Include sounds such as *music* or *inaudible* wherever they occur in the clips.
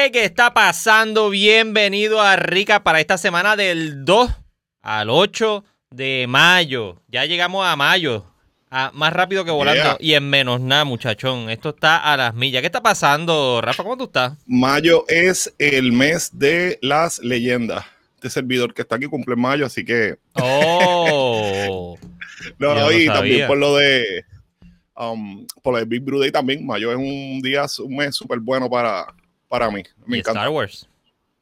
gente, ¿qué está pasando? Bienvenido a Rica para esta semana del 2 al 8 de mayo. Ya llegamos a mayo. más rápido que volando Yeah. y en menos nada, muchachón. Esto está a las millas. ¿Qué está pasando, Rafa? ¿Cómo tú estás? Mayo es el mes de las leyendas. Este servidor que está aquí cumple en mayo, así que. Oh. *laughs* No, no, y también por lo de. um, por de Big Blue Day también. Mayo es un día, un mes súper bueno para, para mí. Me y encanta. Star Wars.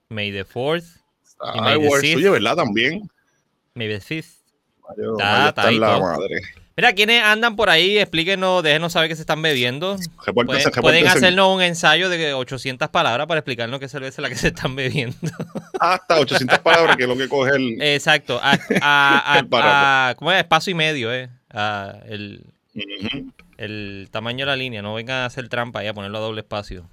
May the 4th. y Star May the Wars, Sith. oye, ¿verdad? También. May the 5th. Mayo, Está- está ahí la madre. Mira, ¿quiénes andan por ahí? Explíquenos, déjenos saber qué se están bebiendo. Repórtense, Pueden, pueden repórtense. hacernos un ensayo de 800 palabras para explicarnos qué cerveza es la que se están bebiendo. *laughs* Hasta 800 palabras, que es lo que coge el. Exacto. A, *laughs* a- a- El párrafo. a- ¿Cómo es? Espacio y medio, ¿eh? El, el tamaño de la línea. No vengan a hacer trampa y a ponerlo a doble espacio.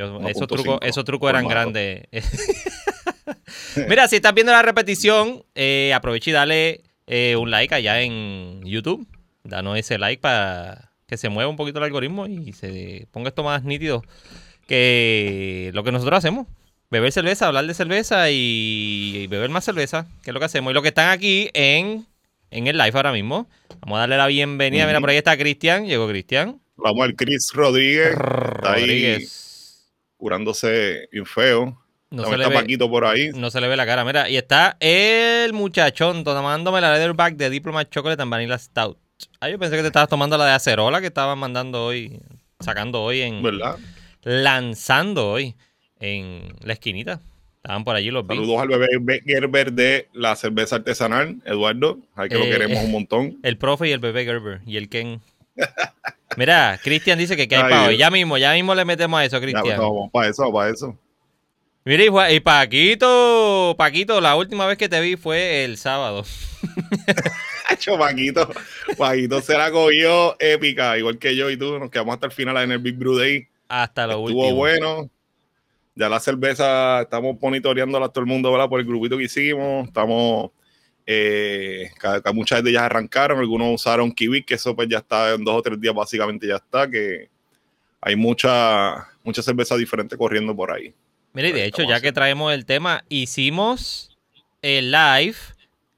Yo- esos 1.5 trucos, esos trucos eran grandes. *laughs* Mira, si estás viendo la repetición, eh, aprovecha y dale eh, un like allá en YouTube. Danos ese like para que se mueva un poquito el algoritmo y se ponga esto más nítido que lo que nosotros hacemos. Beber cerveza, hablar de cerveza y, y beber más cerveza, que es lo que hacemos. Y los que están aquí en, en el live ahora mismo, vamos a darle la bienvenida. Mira, por ahí está Cristian. Llegó Cristian. Vamos al Chris Rodríguez, ahí. Rodríguez. Curándose bien feo. No También se, le está ve, Paquito por ahí. no se le ve la cara. Mira, y está el muchachón tomándome la Leatherback de Diplomat Chocolate and Vanilla Stout. Ah, yo pensé que te estabas tomando la de acerola que estaban mandando hoy, sacando hoy en. ¿Verdad? lanzando hoy en la esquinita. Estaban por allí los. Saludos al bebé Be- Gerber de la cerveza artesanal, Eduardo. Hay que lo Eh, queremos un montón. El profe y el bebé Gerber y el Ken. *laughs* Mira, Cristian dice que qué hay. Dios. Ya mismo, ya mismo le metemos a eso, pues, Cristian. vamos para eso, para eso. Mira, y, Paquito, Paquito, la última vez que te vi fue el sábado. *laughs* Paquito. Paquito se la cogió épica, igual que yo y tú. Nos quedamos hasta el final en el Big Brew Day. Hasta lo Estuvo último. bueno. Ya la cerveza, estamos monitoreándola a todo el mundo, ¿verdad? Por el grupito que hicimos. Estamos. Eh, muchas de ellas arrancaron, algunos usaron Kiwi, que eso pues ya está en dos o tres días, básicamente ya está. Que hay mucha, mucha cerveza diferente corriendo por ahí. Mira, y de Ahí hecho, ya que traemos el tema, hicimos el live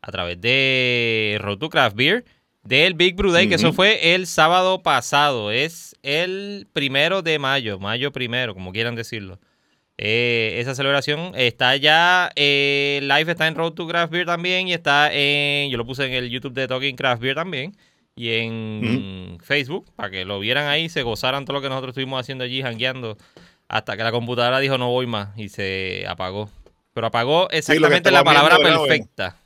a través de Road to Craft Beer del Big Brew Day, que eso fue el sábado pasado. Es el primero de mayo, mayo primero, como quieran decirlo. Eh, esa celebración está ya, eh, live está en Road to Craft Beer también y está en, yo lo puse en el YouTube de Talking Craft Beer también y en Facebook para que lo vieran ahí, se gozaran todo lo que nosotros estuvimos haciendo allí, jangueando, hasta que la computadora dijo no voy más y se apagó. Pero apagó exactamente la palabra perfecta.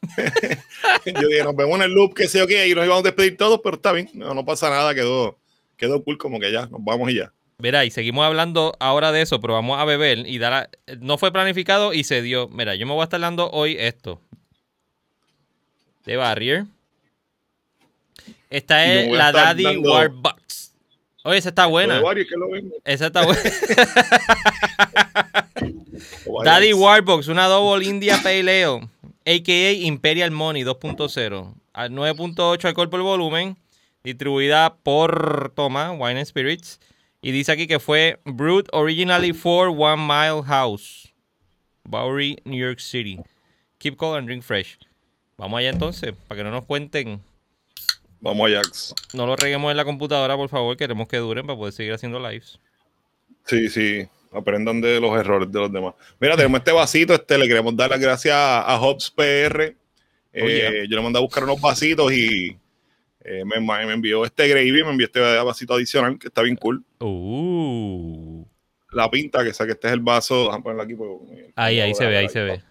*laughs* Yo dije, nos vemos en el loop, que sé yo qué, y nos íbamos a despedir todos, pero está bien, no, no pasa nada, quedó, quedó cool como que ya, nos vamos y ya. Mira, y seguimos hablando ahora de eso, pero vamos a beber y dar a- no fue planificado y se dio. Mira, yo me voy a estar dando hoy esto. De Barrier. Esta es la Daddy dando- Warbucks. Oye, esa está buena. Esa está buena. *laughs* Daddy Warbox, una Double India Pale Ale, a.k.a. Imperial Money 2.0. A 9.8 alcohol por volumen, distribuida por Toma, Wine and Spirits. Y dice aquí que fue brewed originally for One Mile House, Bowery, New York City. Keep cold and drink fresh. Vamos allá entonces, para que no nos cuenten. Vamos a Jax. No lo reguemos en la computadora, por favor. Queremos que duren para poder seguir haciendo lives. Sí, sí, aprendan de los errores de los demás. Mira, tenemos este vasito, este, le queremos dar las gracias a, a Hobbs PR. Eh, Oh, yeah. Yo le mandé a buscar unos vasitos y eh, me, me envió este gravy, me envió este vasito adicional que está bien cool. Uh. La pinta, que sé que este es el vaso, déjame ponerlo aquí. porque- Ahí, ahí se ve, ahí se ve.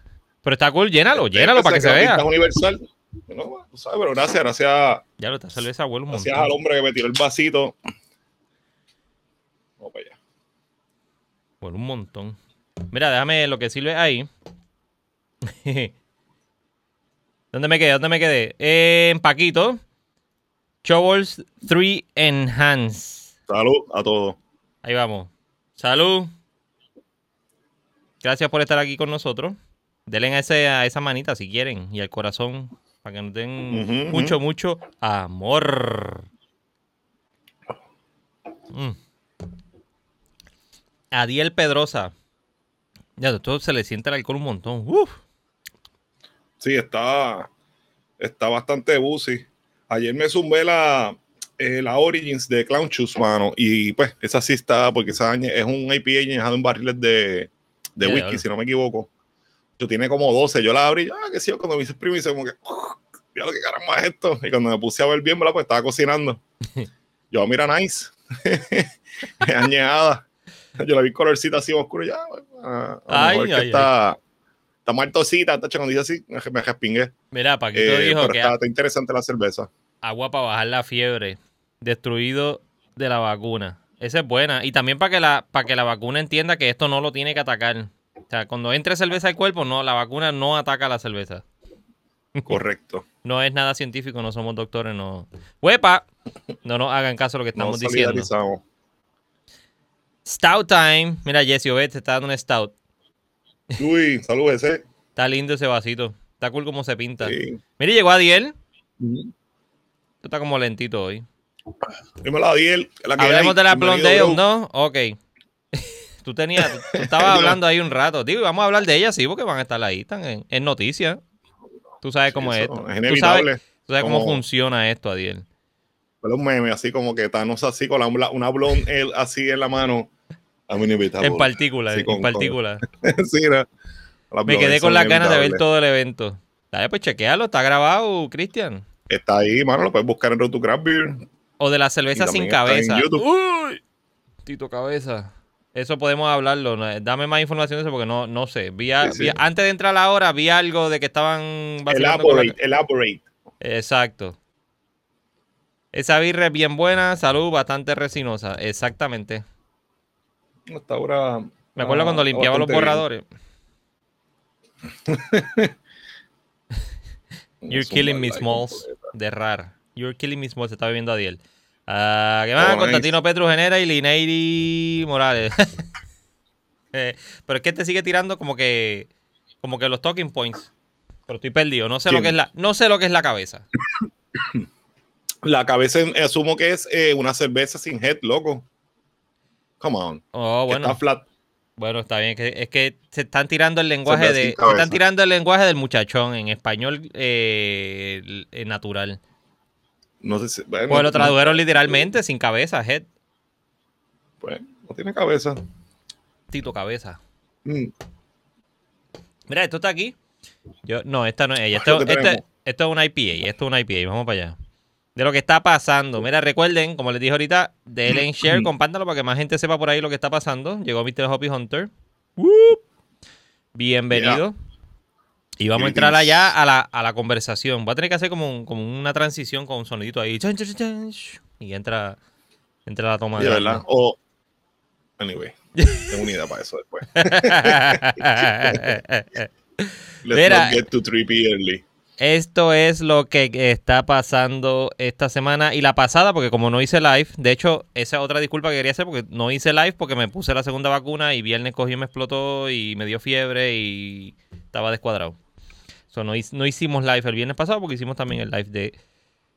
Pero está cool, llénalo, llénalo Este, para que se vea. pinta es universal. No, tú sabes, pero gracias, gracias, Ya lo está cerveza huele un gracias montón. al hombre que me tiró el vasito. Vamos para allá. Huele un montón. Mira, déjame lo que sirve ahí. *laughs* ¿Dónde me quedé? ¿Dónde me quedé? Eh, en Paquito. Chowers 3 Enhance. Salud a todos. Ahí vamos. Salud. Gracias por estar aquí con nosotros. Denle a, ese, a esa manita si quieren y al corazón para que nos den mucho, mucho amor. Mm. Adiel Pedrosa. Ya, todo se le siente el alcohol un montón. Uf. Sí, está, está bastante busy. Ayer me zumbé la, eh, la Origins de Clown Shoes, mano. Y pues, esa sí está, porque esa es un IPA añejado en barriles de, de whisky, si no me equivoco. Yo tiene como 12. Yo la abrí, ah, que sí, cuando me hice primo, hice como que, mira lo que caramba es esto. Y cuando me puse a ver bien, ¿verdad? pues estaba cocinando. *laughs* Yo, mira, nice. *laughs* añejada. Yo la vi colorcita así oscuro, ya. A, lo Ay, ay, está, muertosita, está cuando dice así, me, respingué. Mira, Paquito Eh, dijo pero que está, está interesante la cerveza. agua para bajar la fiebre. Destruido de la vacuna. Esa es buena. Y también para que la, para que la vacuna entienda que esto no lo tiene que atacar. O sea, cuando entre cerveza al cuerpo, no, la vacuna no ataca la cerveza. *laughs* Correcto. No es nada científico, no somos doctores, no. ¡Huepa! No nos hagan caso a lo que estamos diciendo. Stout time. Mira, Jesse Obed se está dando un stout. Uy, salud ese. Está lindo ese vasito. Está cool como se pinta. Sí. Mira, llegó Adiel. Tú está como lentito hoy. Dímelo Adiel. la que Hablemos hay. de la Bienvenido, Blonde Ale, bro. ¿no? Ok. *laughs* tú tenías, tú estabas hablando ahí un rato. Digo, vamos a hablar de ella, sí, porque van a estar ahí, están en, en noticias. Tú sabes cómo es esto. Es Tú inevitable. sabes, tú sabes cómo funciona esto, Adiel. Fue un meme así como que Thanos así con la, una blonde así en la mano. En particular, Sí, con- en particular. *laughs* sí, no. Me quedé con las ganas de ver todo el evento. Dale, pues chequealo, está grabado, Cristian. Está ahí, mano. Lo puedes buscar en Road to Craft Beer. O de la cerveza sin cabeza. Uy, Tito Cabeza. Eso podemos hablarlo. ¿no? Dame más información de eso porque no, no sé. Vi a- Sí, sí. vi- antes de entrar a la hora, vi algo de que estaban con la- Elaborate, elaborate. Exacto. Esa birra es bien buena, salud, bastante resinosa. Exactamente. Hasta ahora. Me acuerdo ah, cuando limpiaba los borradores. *laughs* You're killing me, Smalls. De rar. You're killing me, Smalls. Se está bebiendo Adiel. Ah, ¿Qué más? Oh, nice. Constantino Petru Genera y Lineiri Morales. *laughs* Eh, pero es que te sigue tirando como que como que los talking points. Pero estoy perdido. No sé lo que es la, no sé lo que es la cabeza. *coughs* La cabeza asumo que es eh, una cerveza sin head, loco. Come on. Oh, Que bueno. Está flat. Bueno, está bien. es que se están tirando el lenguaje de. Se están tirando el lenguaje del muchachón en español eh, natural. No sé si. bueno, Pues lo no- tradujeron literalmente sin cabeza, head. Pues, no tiene cabeza. Tito cabeza. Mm. Mira, esto está aquí. Yo, no, esta no es ella. Esto, este- esto es una IPA. Esto es una IPA. Vamos para allá. De lo que está pasando. Mira, recuerden, como les dije ahorita, denle en share, compártanlo para que más gente sepa por ahí lo que está pasando. Llegó Mr. Hoppy Hunter. ¡Wup! Bienvenido. Y vamos a entrar allá a la, a la conversación. Voy a tener que hacer como, un- como una transición con un sonidito ahí. Y entra, entra la toma De verdad. O. Anyway. Tengo una idea para eso después. *laughs* Let's Mira. not get too trippy early. Esto es lo que está pasando esta semana y la pasada, porque como no hice live, de hecho, esa es otra disculpa que quería hacer, porque no hice live porque me puse la segunda vacuna y viernes cogí y me explotó y me dio fiebre y estaba descuadrado. So, no, no hicimos live el viernes pasado porque hicimos también el live de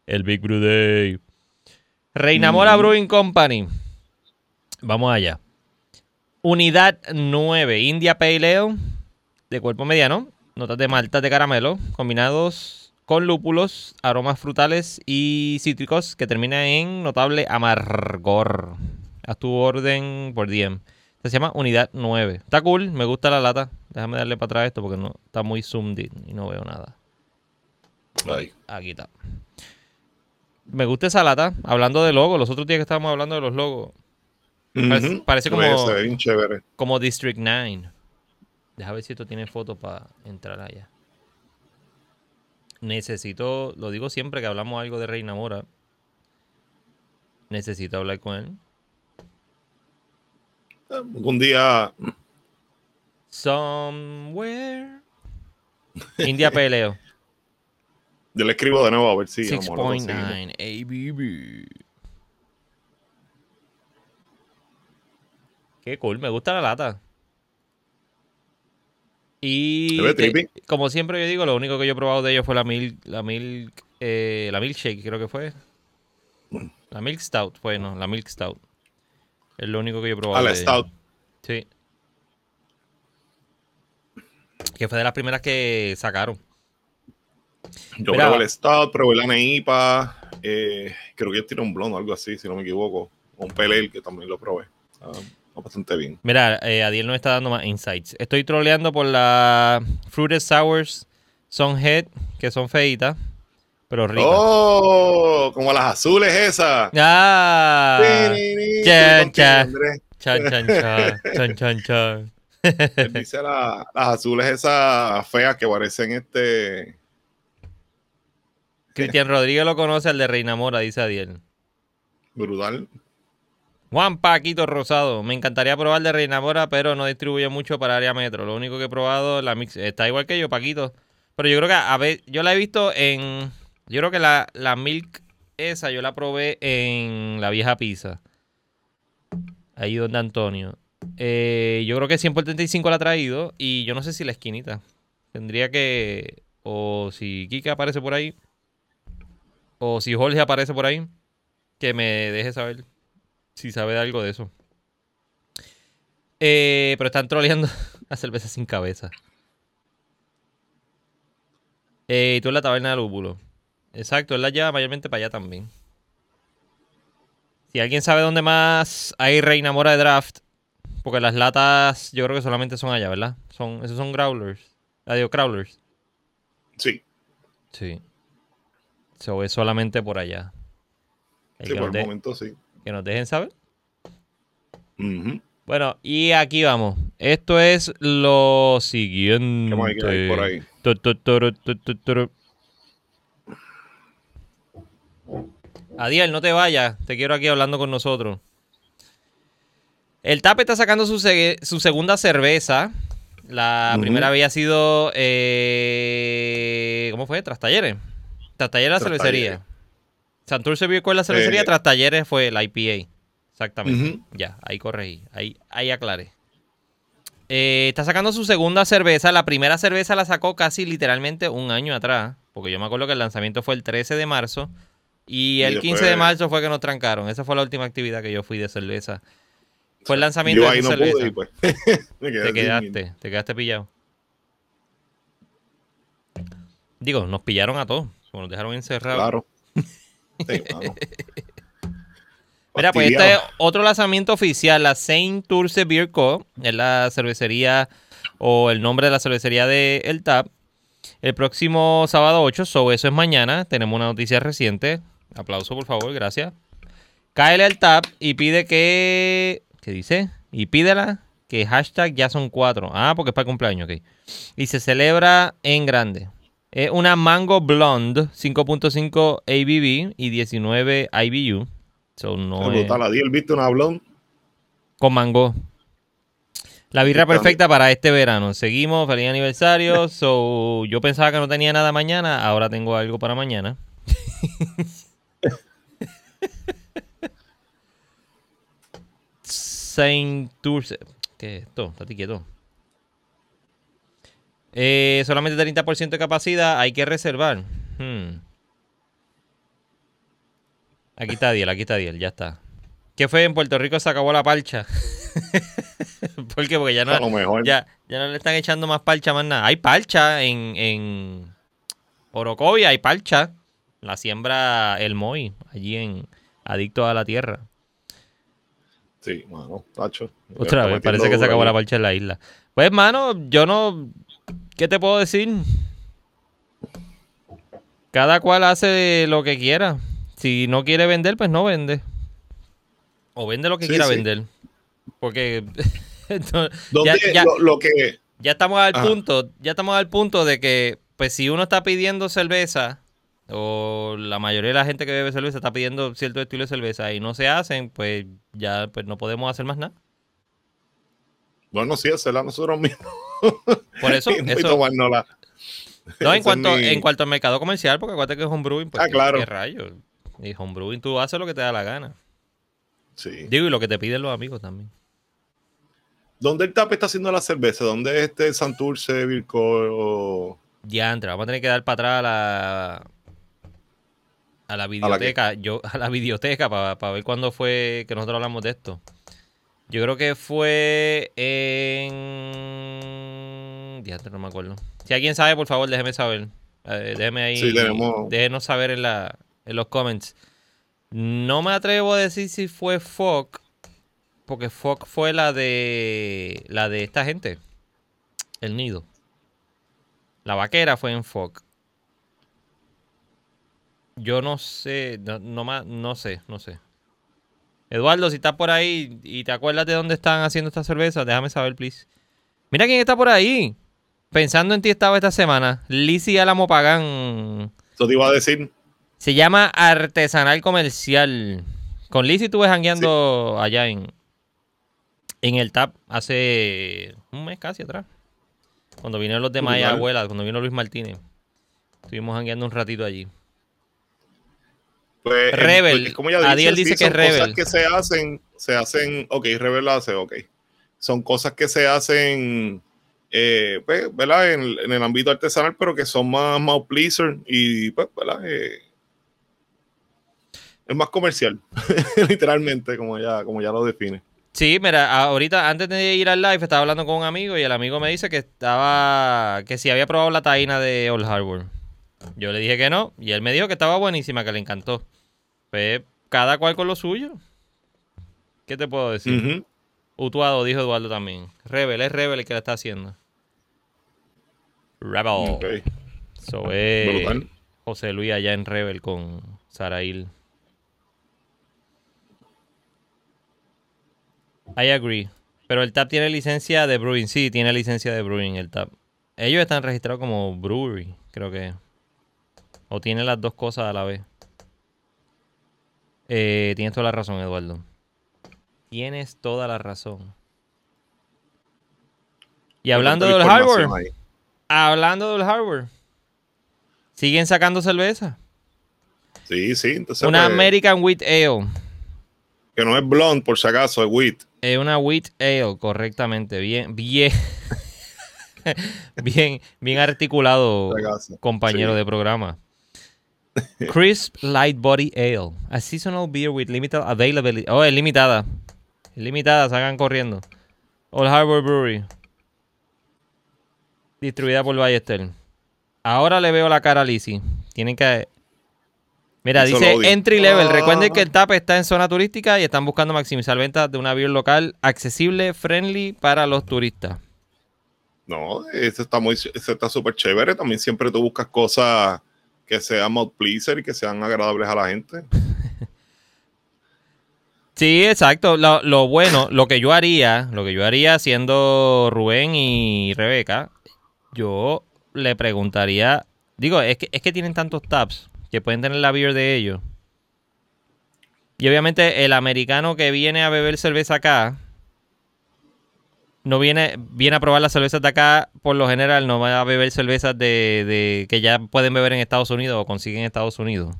el Big Brew Day. Reinamora Ujú. Brewing Company. Vamos allá. Unidad 9, India Pale Ale, de cuerpo mediano, notas de maltas de caramelo, combinados con lúpulos, aromas frutales y cítricos, que termina en notable amargor. Haz tu orden por DM. Esta Se llama Unidad 9. Está cool, me gusta la lata. Déjame darle para atrás esto porque no está muy zoomed in y no veo nada. Ay. Aquí está. Me gusta esa lata. Hablando de logo, los otros días que estábamos hablando de los logos, Parece- como- como District 9. Deja ver si esto tiene foto para entrar allá. Necesito, lo digo siempre que hablamos algo de Reina Mora. Necesito hablar con él. Un día. Somewhere. India *laughs* Peleo. Yo le escribo de nuevo a ver si. a lo mejor lo conseguimos. 6.9 ABB. Qué cool, me gusta la lata. Y que- como siempre yo digo, lo único que yo he probado de ellos fue la milk, la milk, eh, la milkshake, creo que fue. La milk stout, fue, no, la milk stout. Es lo único que yo he probado. Ah, la de Stout. Sí. Que fue de las primeras que sacaron. Yo Mira. probé el Stout, probé la Neipa, eh, creo que tiene un blond o algo así, si no me equivoco. Un Pelel, que también lo probé. Está bastante bien. Mira, eh, Adiel nos está dando más insights. Estoy troleando por la Fruited Sours Head, que son feitas, pero ricas. ¡Oh! Como las azules esas. ¡Ah! Chan, chan. Chan, dice la- las azules esas feas que parecen este. Cristian Rodríguez lo conoce, el de Reina Mora, dice Adiel. Brutal. Juan Paquito Rosado. Me encantaría probar de Reina Mora, pero no distribuye mucho para área metro. Lo único que he probado, la mix, está igual que yo, Paquito. Pero yo creo que, a ver, yo la he visto en. Yo creo que la, la Milk esa yo la probé en la vieja pizza. Ahí donde Antonio. Eh, yo creo que 100 por 35 la ha traído. Y yo no sé si la esquinita. Tendría que. O si Kika aparece por ahí. O si Jorge aparece por ahí. Que me deje saber si sabe de algo de eso. Eh, pero están troleando *laughs* la cerveza sin cabeza. Eh, y tú en la taberna de lúpulo. Exacto, él la lleva mayormente para allá también. Si alguien sabe dónde más hay Reina Mora de Draft, porque las latas yo creo que solamente son allá, ¿verdad? Son, esos son growlers. Adiós, crawlers. Sí, Sí. So, es solamente por allá. Sí que, por el de- momento sí. Que nos dejen saber. Bueno, y aquí vamos. Esto es lo siguiente. ¿Qué más hay que hay por ahí? Tu, tu, tu. Adiel, no te vayas. Te quiero aquí hablando con nosotros. El TAP está sacando su, se- su segunda cerveza. La primera había sido. eh, ¿Cómo fue? Tras talleres. Tras talleres la cervecería. Santurce es la cervecería. Eh, tras talleres fue la IPA. Exactamente. Ya, ahí corregí. Ahí, ahí aclaré. Eh, está sacando su segunda cerveza. La primera cerveza la sacó casi literalmente un año atrás. Porque yo me acuerdo que el lanzamiento fue el 13 de marzo. Y el después- 15 de marzo fue que nos trancaron. Esa fue la última actividad que yo fui de cerveza. Fue el lanzamiento Yo de ahí no cerveza. pude pues. *laughs* Te quedaste, te quedaste pillado. Digo, nos pillaron a todos. Nos dejaron encerrados. Claro. Sí. *laughs* Mira, pues este es otro lanzamiento oficial, la Saint Turce Beer Co. Es la cervecería o el nombre de la cervecería de El Tap. El próximo sábado 8, so eso es mañana. Tenemos una noticia reciente. Aplauso, por favor, gracias. Cáele al Tap y pide que. ¿Qué dice? Y pídela que hashtag ya son cuatro. Ah, porque es para el cumpleaños, ok. Y se celebra en grande. Es una Mango Blonde, 5.5 ABV y 19 IBU. So, no Es es- brutal. Adiel, ¿viste un hablón? con mango. La birra Está- perfecta para este verano. Seguimos, feliz aniversario. *laughs* So, yo pensaba que no tenía nada mañana, ahora tengo algo para mañana. *laughs* Saint Turce. ¿Qué es esto? Estate quieto. Eh, solamente 30% de capacidad, hay que reservar. Hmm. Aquí está Diel, aquí está Diel, ya está. ¿Qué fue? En Puerto Rico se acabó la parcha. *laughs* ¿Por qué? Porque ya no, mejor. ya, ya no le están echando más parcha más nada. Hay parcha en, en Orocovi, hay parcha. La siembra el Moy, allí en Adicto a la Tierra. Sí, mano, tacho. Otra vez, parece que se acabó la parcha en la isla. Pues, mano, yo no. ¿Qué te puedo decir? Cada cual hace lo que quiera. Si no quiere vender, pues no vende. O vende lo que Sí, quiera sí. vender. Porque. *laughs* no- ahí. ¿Dónde ya, ya- Lo, lo que. ya estamos al Ajá. punto. Ya estamos al punto de que, pues, si uno está pidiendo cerveza. O la mayoría de la gente que bebe cerveza está pidiendo cierto estilo de cerveza y no se hacen, pues ya pues no podemos hacer más nada. Bueno, sí, hacerla nosotros mismos. Por eso, *laughs* y eso, tomárnosla. No, en cuanto, mi- en cuanto al mercado comercial, porque acuérdate que es homebrewing, pues Ah, ¿qué- claro. ¿qué rayos? Y homebrewing tú haces lo que te da la gana. Sí. Digo, y lo que te piden los amigos también. ¿Dónde el TAP está haciendo la cerveza? ¿Dónde es este Santurce, Virco? entra, vamos a tener que dar para atrás a la, a la videoteca, yo, a la videoteca para ver cuándo fue que nosotros hablamos de esto. Yo creo que fue en. Diante, no me acuerdo. Si alguien sabe, por favor, déjeme saber. Eh, déjeme ahí. Sí, tenemos- Déjenos saber en, la, en los comments. No me atrevo a decir si fue Fock. Porque Fock fue la de. La de esta gente. El nido. La vaquera fue en Fock. Yo no sé. No, no, no sé, no sé. Eduardo, si estás por ahí y te acuerdas de dónde están haciendo esta cerveza, déjame saber, please. Mira quién está por ahí. Pensando en ti estaba esta semana. Lizzy Álamo Pagán. Eso te iba a decir. Se llama Artesanal Comercial. Con Lizzy estuve jangueando allá en, en el TAP hace un mes casi atrás. Cuando vinieron los de Maya. Abuela, cuando vino Luis Martínez. Estuvimos jangueando un ratito allí. Pues, el- Rebel. como ya Adiel dice, sí, que es son cosas Rebel. que se hacen, se hacen, ok, Rebel lo hace, ok. Son cosas que se hacen, eh, pues, ¿verdad? En, en el ámbito artesanal, pero que son más, más pleaser y, pues, ¿verdad? Eh, es más comercial, *laughs* literalmente, como ya, como ya lo define. Sí, mira, ahorita antes de ir al live estaba hablando con un amigo y el amigo me dice que estaba, que si había probado la taína de Old Harbor. Yo le dije que no y él me dijo que estaba buenísima, que le encantó. Pues cada cual con lo suyo. ¿Qué te puedo decir? Utuado, dijo Eduardo también. Rebel, es Rebel el que la está haciendo. Rebel. So, es Brutal. José Luis allá en Rebel con Sarail. I agree. Pero el TAP tiene licencia de Brewing. Sí, tiene licencia de Brewing el TAP. Ellos están registrados como Brewery, creo que. O tiene las dos cosas a la vez. Eh, tienes toda la razón, Eduardo. Tienes toda la razón. Y hablando del hardware, ahí. hablando del hardware, siguen sacando cerveza. Sí, sí. Entonces, Una pues, American Wheat Ale. que no es blonde, por si acaso, es wheat. Es una Wheat Ale, correctamente. Bien, bien. *laughs* bien, bien articulado, compañero Sí. de programa. Crisp Light Body Ale. A seasonal beer with limited availability. Oh, es limitada. Es limitada, salgan corriendo. Old Harbor Brewery. Distribuida por Ballester. Ahora le veo la cara a Lizzie. Tienen que. Mira, Eso dice entry level. Ah. Recuerden que el TAP está en zona turística y están buscando maximizar ventas de una beer local accesible, friendly para los turistas. No, eso está muy, eso está súper chévere. También siempre tú buscas cosas que sean pleaser y que sean agradables a la gente. *laughs* Sí, exacto. Lo, lo bueno, lo que yo haría, lo que yo haría siendo Rubén y Rebeca, yo le preguntaría, digo, es que, es que tienen tantos tabs que pueden tener la beer de ellos. Y obviamente el americano que viene a beber cerveza acá, no viene, viene a probar las cervezas de acá, por lo general no va a beber cervezas de, de que ya pueden beber en Estados Unidos o consiguen en Estados Unidos.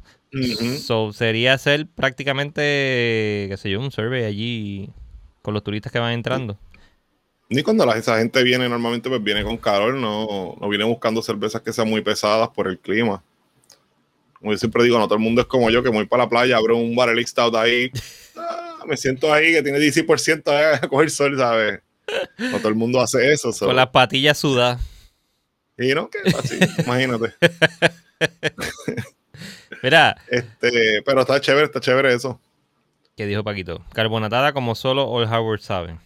So, sería hacer prácticamente, qué sé yo, un survey allí con los turistas que van entrando. Ni cuando la, esa gente viene, normalmente pues viene con calor, no, no viene buscando cervezas que sean muy pesadas por el clima. Como yo siempre digo, no todo el mundo es como yo, que voy para la playa, abro un barrel stout ahí, *laughs* ah, me siento ahí que tiene 16% a coger sol, ¿sabes? No todo el mundo hace eso. so. Con las patillas sudadas. Y no, que así, *laughs* imagínate. *laughs* Mira, Este, pero está chévere, está chévere eso. ¿qué dijo Paquito? Carbonatada como solo Old Howard sabe.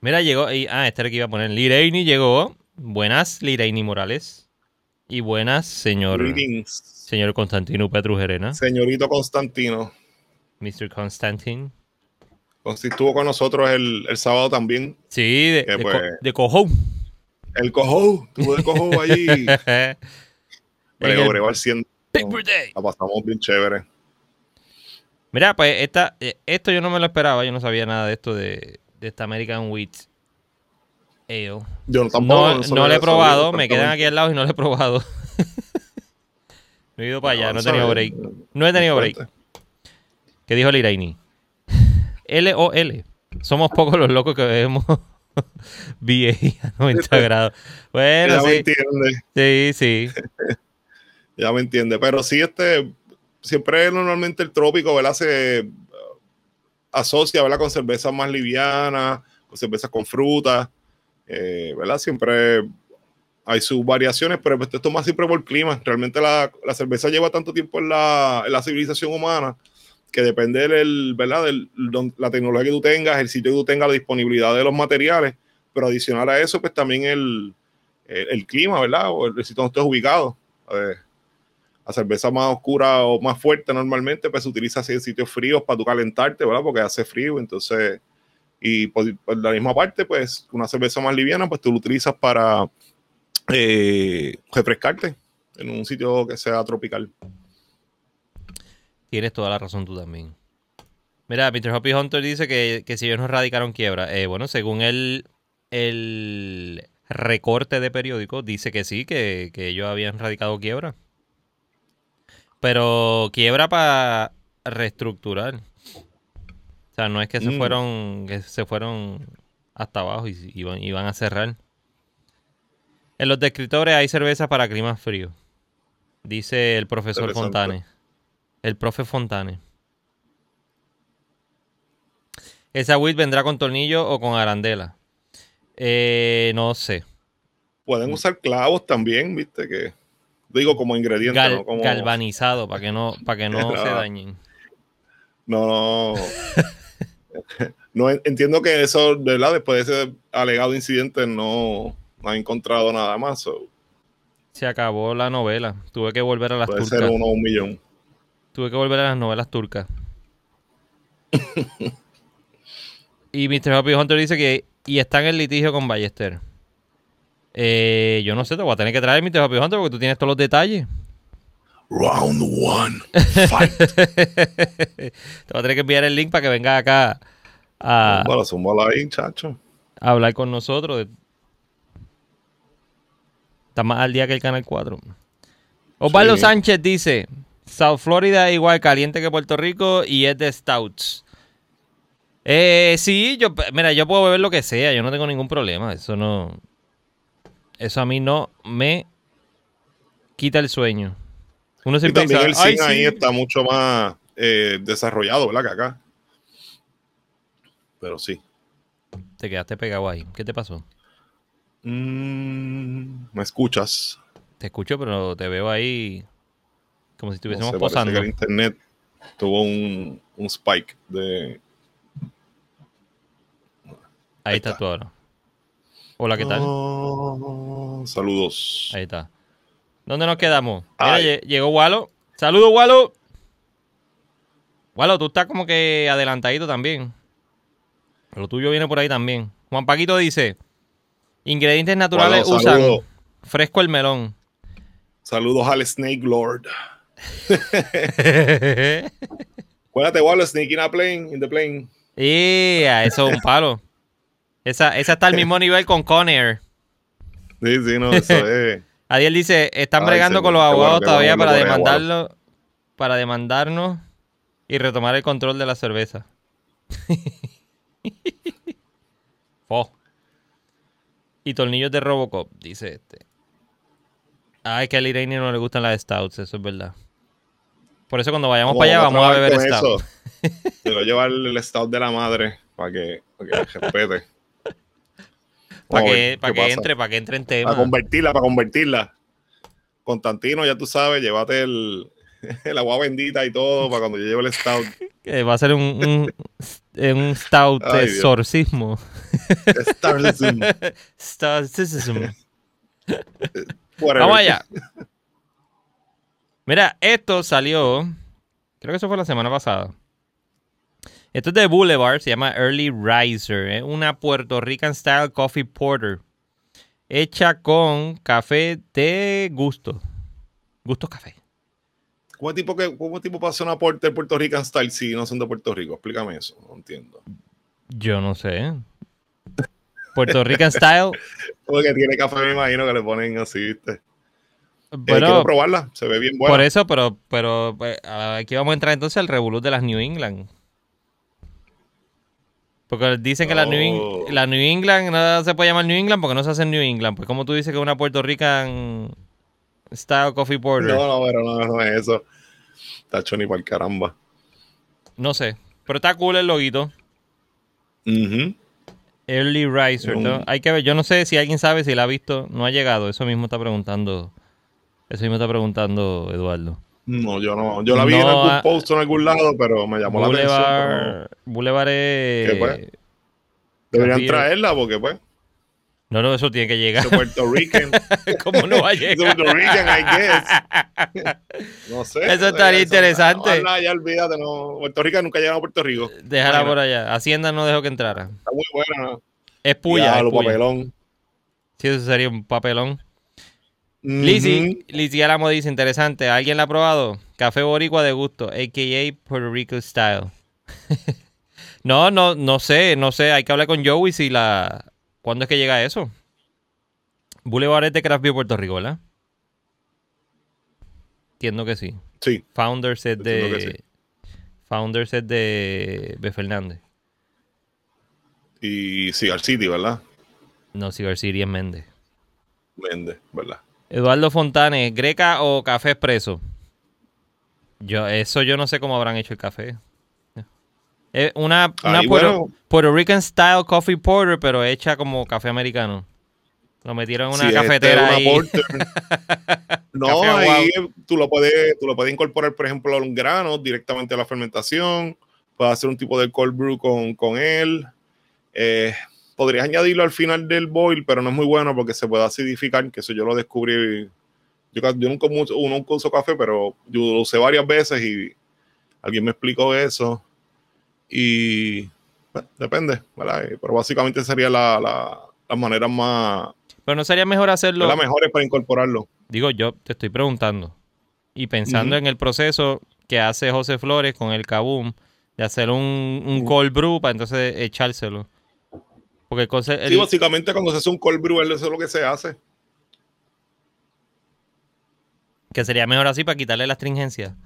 Mira, llegó. y- ah, este era el que iba a poner. Lireini llegó. Buenas, Lireini Morales. Y buenas, señor, Greetings, señor Constantino Petrujerena. señorito Constantino. Mr. Constantine. Consti estuvo con nosotros el, el sábado también. Sí, de, Que de, pues- co- de cojón. El cojo, tuvo de cojo *laughs* allí. El bregó al 100. Big Birthday. La pasamos bien chévere. Mira, pues esta, eh, esto yo no me lo esperaba, yo no sabía nada de esto de, de esta American Wheat. Yo no, tampoco. No, no sabía- le he probado, me quedan aquí al lado y no le he probado. *laughs* no he ido para allá, no he sabía. tenido break. No he tenido break. ¿Qué dijo Liraini? L-O-L. Somos pocos los locos que vemos *laughs* VA a 90 *laughs* grados. Bueno, Ya me sí, entiende, sí, sí. *laughs* ya me entiende. Pero sí, este, siempre normalmente el trópico, ¿verdad? Se, asocia, ¿verdad? Con cervezas más livianas, con cervezas con fruta, eh, ¿verdad? Siempre hay sus variaciones, pero esto es más siempre por clima. Realmente la, la cerveza lleva tanto tiempo en la, en la, civilización humana que depende del, ¿verdad? Del, la tecnología que tú tengas, el sitio que tú tengas, la disponibilidad de los materiales, pero adicional a eso, pues también el, el, clima, ¿verdad? O el, sitio donde estés ubicado. Ver, la cerveza más oscura o más fuerte normalmente pues se utiliza así en sitios fríos para tú calentarte, ¿verdad? Porque hace frío, entonces, y por, por, la misma parte, pues una cerveza más liviana, pues tú lo utilizas para eh, refrescarte en un sitio que sea tropical. Tienes toda la razón tú también. Mira, Mr. Hoppy Hunter dice que, que si ellos no radicaron quiebra. Eh, bueno, según el, el recorte de periódico, dice que sí, que, que ellos habían radicado quiebra. Pero quiebra para reestructurar. O sea, no es que se Mm. fueron, que se fueron hasta abajo y iban, iban a cerrar. En los descriptores hay cerveza para climas fríos. Dice el profesor. Fontane. El profe Fontane. ¿Esa WIT vendrá con tornillo o con arandela? Eh, no sé. Pueden usar clavos también, viste, que digo como ingrediente, Gal- ¿no? Como, Galvanizado para que no, para que no No. *laughs* se dañen. no, no. *laughs* No, en- entiendo que eso, de verdad, después de ese alegado incidente, no, no ha encontrado nada más. so, Se acabó la novela. Tuve que volver a las puede turcas. ser uno un millón. Tuve que volver a las novelas turcas. *laughs* y Mr. Happy Hunter dice que y está en el litigio con Ballester. Eh, yo no sé, te voy a tener que traer Mr. Happy Hunter porque tú tienes todos los detalles. Round one, fight. *laughs* te voy a tener que enviar el link para que venga acá a, Bueno, ahí, chacho. a hablar con nosotros. de- Está más al día que el Canal 4. Osvaldo Sí. Sánchez dice, South Florida es igual caliente que Puerto Rico y es de Stouts. Eh, sí, yo, mira, yo puedo beber lo que sea, yo no tengo ningún problema. Eso no... Eso a mí no me quita el sueño. Uno Y también el dice, "Ay, zinc ahí sí". está mucho más eh, desarrollado, ¿verdad? Que acá. Pero sí. Te quedaste pegado ahí. ¿Qué te pasó? Mm, ¿Me escuchas? Te escucho, pero te veo ahí como si No estuviésemos sé, parece posando. que el internet tuvo un, un spike de... Ahí estás está. tú ahora. Hola, ¿qué tal? Oh, saludos. Ahí está. ¿Dónde nos quedamos? Mira, llegó Walo. Saludos, Walo. Walo, tú estás como que adelantadito también. Lo tuyo viene por ahí también. Juan Paquito dice: Ingredientes naturales Walo, usan fresco el melón. Saludos al Snake Lord. *laughs* Acuérdate, Walo, Snake in a plane, in the plane. y eso es un palo. Esa, esa está al mismo nivel con Conair. Sí, sí, no, eso es. *laughs* Adiel dice, están Ay, bregando con los bueno, abogados todavía para demandarlo, para demandarnos y retomar el control de la cerveza. *laughs* Fo. Y tornillos de Robocop, dice este. Ay, que al Irene no le gustan las stouts, eso es verdad. Por eso cuando vayamos ¿Cómo para allá vamos a beber stout. *laughs* Te voy a llevar el stout de la madre para que, para que respete. Para que, entre, para que entre en tema. Para convertirla, para convertirla. Constantino, ya tú sabes, llévate el, *laughs* el agua bendita y todo para cuando yo lleve el stout. *laughs* Que va a ser un, un, un stout Ay, exorcismo. Stoutism, Stoutism. whatever. Vamos allá. Mira, esto salió. Creo que eso fue la semana pasada. Esto es de Boulevard, se llama Early Riser. Es una Puerto Rican Style Coffee Porter. Hecha con café de gusto. Gusto café. ¿Cómo tipo, que, ¿Cómo tipo pasa una porter Puerto Rican style si no son de Puerto Rico? Explícame eso, no entiendo. Yo no sé. Puerto Rican Style. *laughs* Porque tiene café, me imagino que le ponen así, ¿viste? Eh, quiero probarla, se ve bien buena. por eso, pero, pero pues, aquí vamos a entrar entonces al revolut de las New England. Porque dicen que la, New Oh. Eng- la New England no se puede llamar New England porque no se hace en New England. Pues como tú dices que es una Puerto Rican Style Coffee Porter. No, No, no, pero no, no es eso. Tacho ni para el caramba. sé. Pero está cool el loguito. Ujú. Early Riser. ¿no? Hay que ver. Yo no sé si alguien sabe si la ha visto. No ha llegado. Eso mismo está preguntando. Eso mismo está preguntando Eduardo. No, yo no. Yo la vi en algún ah, post en algún lado, pero me llamó la atención. pero. Boulevard. Es. ¿Qué, pues? Deberían traerla porque, pues, No, no, eso tiene que llegar. de Puerto Rican. *laughs* ¿Cómo no va a llegar? Puerto Rican, I guess. No sé. Eso estaría interesante. Ojalá, ya olvídate, no. Puerto Rican nunca ha llegado a Puerto Rico. Déjala por allá. Hacienda no dejó que entrara. Está muy buena. ¿no? Es puya. Ya, es lo puya. papelón. Sí, eso sería un papelón. Ujú. Lizzy, Lizzy Álamo dice, interesante, ¿alguien la ha probado? Café boricua de gusto, a.k.a. Puerto Rico Style. *laughs* no, no, no sé, no sé, hay que hablar con Joey si la... ¿Cuándo es que llega eso? Boulevard es de Craft Beer Puerto Rico, ¿verdad? Entiendo que sí. Sí. Founders es de... sí. Founders es de B. Fernández. Y Cigar City, ¿verdad? No, Cigar City es Méndez. Vende, ¿verdad? Eduardo Fontanes, ¿greca o café expreso? Yo, eso yo no sé cómo habrán hecho el café. Una, Puerto, bueno. Puerto Rican style coffee porter, pero hecha como café americano. Lo metieron en una este cafetera es una ahí. *laughs* no, ahí tú lo puedes, tú lo puedes incorporar, por ejemplo, a un grano directamente a la fermentación. Puedes hacer un tipo de cold brew con, con él. Eh, podrías añadirlo al final del boil, pero no es muy bueno porque se puede acidificar, que eso yo lo descubrí. Yo, yo nunca, nunca uso café, pero yo lo usé varias veces y alguien me explicó eso. Y bueno, depende, ¿verdad? Eh, Pero básicamente sería la, la, las maneras más, Pero no sería mejor hacerlo. las mejores para incorporarlo. Digo, yo te estoy preguntando. Y pensando en el proceso que hace José Flores con el Kaboom, de hacer un, un cold brew para entonces echárselo. Porque el Sí, básicamente cuando se hace un cold brew, eso es lo que se hace. que sería mejor así para quitarle la astringencia.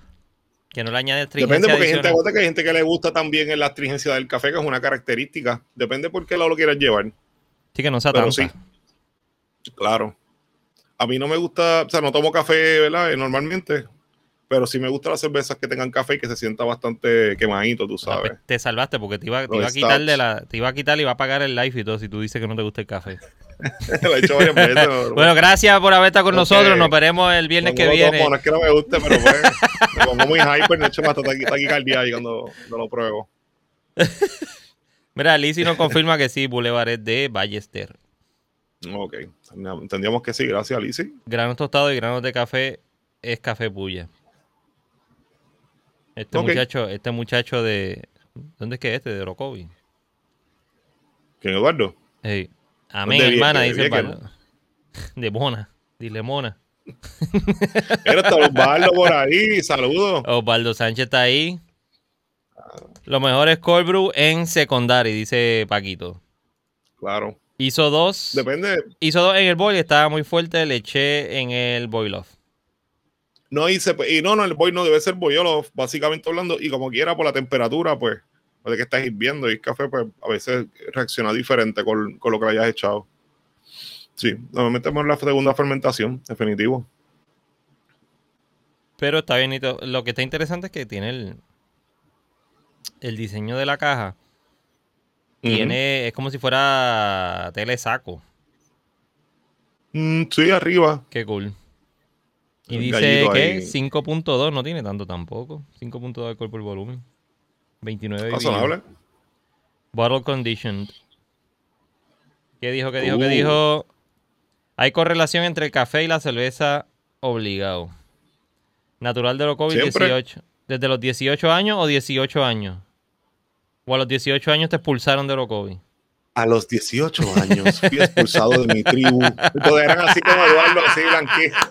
Que no le añade astringencia. Depende porque hay gente, aguanta que hay gente que le gusta también en la astringencia del café, que es una característica. Depende por qué lado lo quieras llevar. Sí, que no sea Pero tanta. sí. Claro. A mí no me gusta, o sea, no tomo café, ¿verdad? Eh, Normalmente. Pero sí me gustan las cervezas que tengan café y que se sienta bastante quemadito, tú Ah, sabes. pues, te salvaste porque te iba, te iba a quitar de stouts. la, te iba a quitar y iba a pagar el live y todo si tú dices que no te gusta el café. *laughs* lo he hecho varias veces. *laughs* Bueno, gracias por haber estado con nosotros. Nos veremos el viernes no que viene. tomo, no es que no me guste, pero pues *laughs* me pongo muy hyper, de hecho me hasta taqui- taquicardia ahí cuando, cuando lo pruebo. Mira, Lizzy nos confirma que sí, Boulevard es de Ballester. Ok, entendíamos que sí, gracias, Lizzy. Granos tostados y granos de café es café puya. Este muchacho, este muchacho de. ¿Dónde es que es este? De Orocovi. ¿Quién, Eduardo? Hey. Amén, hermana, dice Pablo. *laughs* De Mona. Dile Mona. *laughs* Era hasta Osvaldo por ahí, saludos. Osvaldo Sánchez está ahí. Lo mejor es cold brew en secondary, dice Paquito. Claro, Hizo dos. depende. Hizo dos en el boil, estaba muy fuerte, le eché en el boil off. No hice, y no, no, el boy no debe ser boyolo, básicamente hablando, y como quiera por la temperatura, pues, de que estás hirviendo y el café, pues, a veces reacciona diferente con, con lo que le hayas echado. Sí, normalmente es la segunda fermentación, definitivo. Pero está bien. Lo que está interesante es que tiene el, el diseño de la caja. Tiene, es como si fuera tele saco. Mm, sí, arriba. Qué cool. Y dice que ahí. 5.2 no tiene tanto tampoco. 5.2 de alcohol por volumen. 29 Razonable. Bottle conditioned. ¿Qué dijo? ¿Qué dijo? ¿Qué Uh. dijo? Hay correlación entre el café y la cerveza obligado. Natural de Orocovi Siempre. 18. ¿Desde los 18 años o 18 años? O a los 18 años te expulsaron de Orocovi. A los 18 años fui expulsado de mi tribu. Todos eran así como Eduardo, así blanquitos.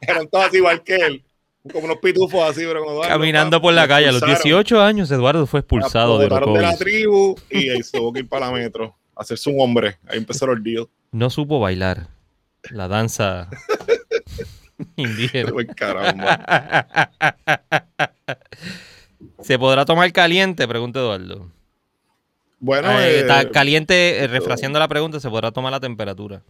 *laughs* eran todos así igual que él. Como unos pitufos así, pero como Eduardo. Caminando por la calle. A los expulsaron. 18 años Eduardo fue expulsado de de la tribu y ahí se tuvo que ir para la metro. Hacerse un hombre. Ahí empezó el ordeal. No supo bailar la danza *laughs* indígena. *laughs* ¿Se podrá tomar caliente? Pregunta Eduardo. Bueno, Ah, eh, está caliente, eh, refraseando la pregunta, ¿se podrá tomar la temperatura?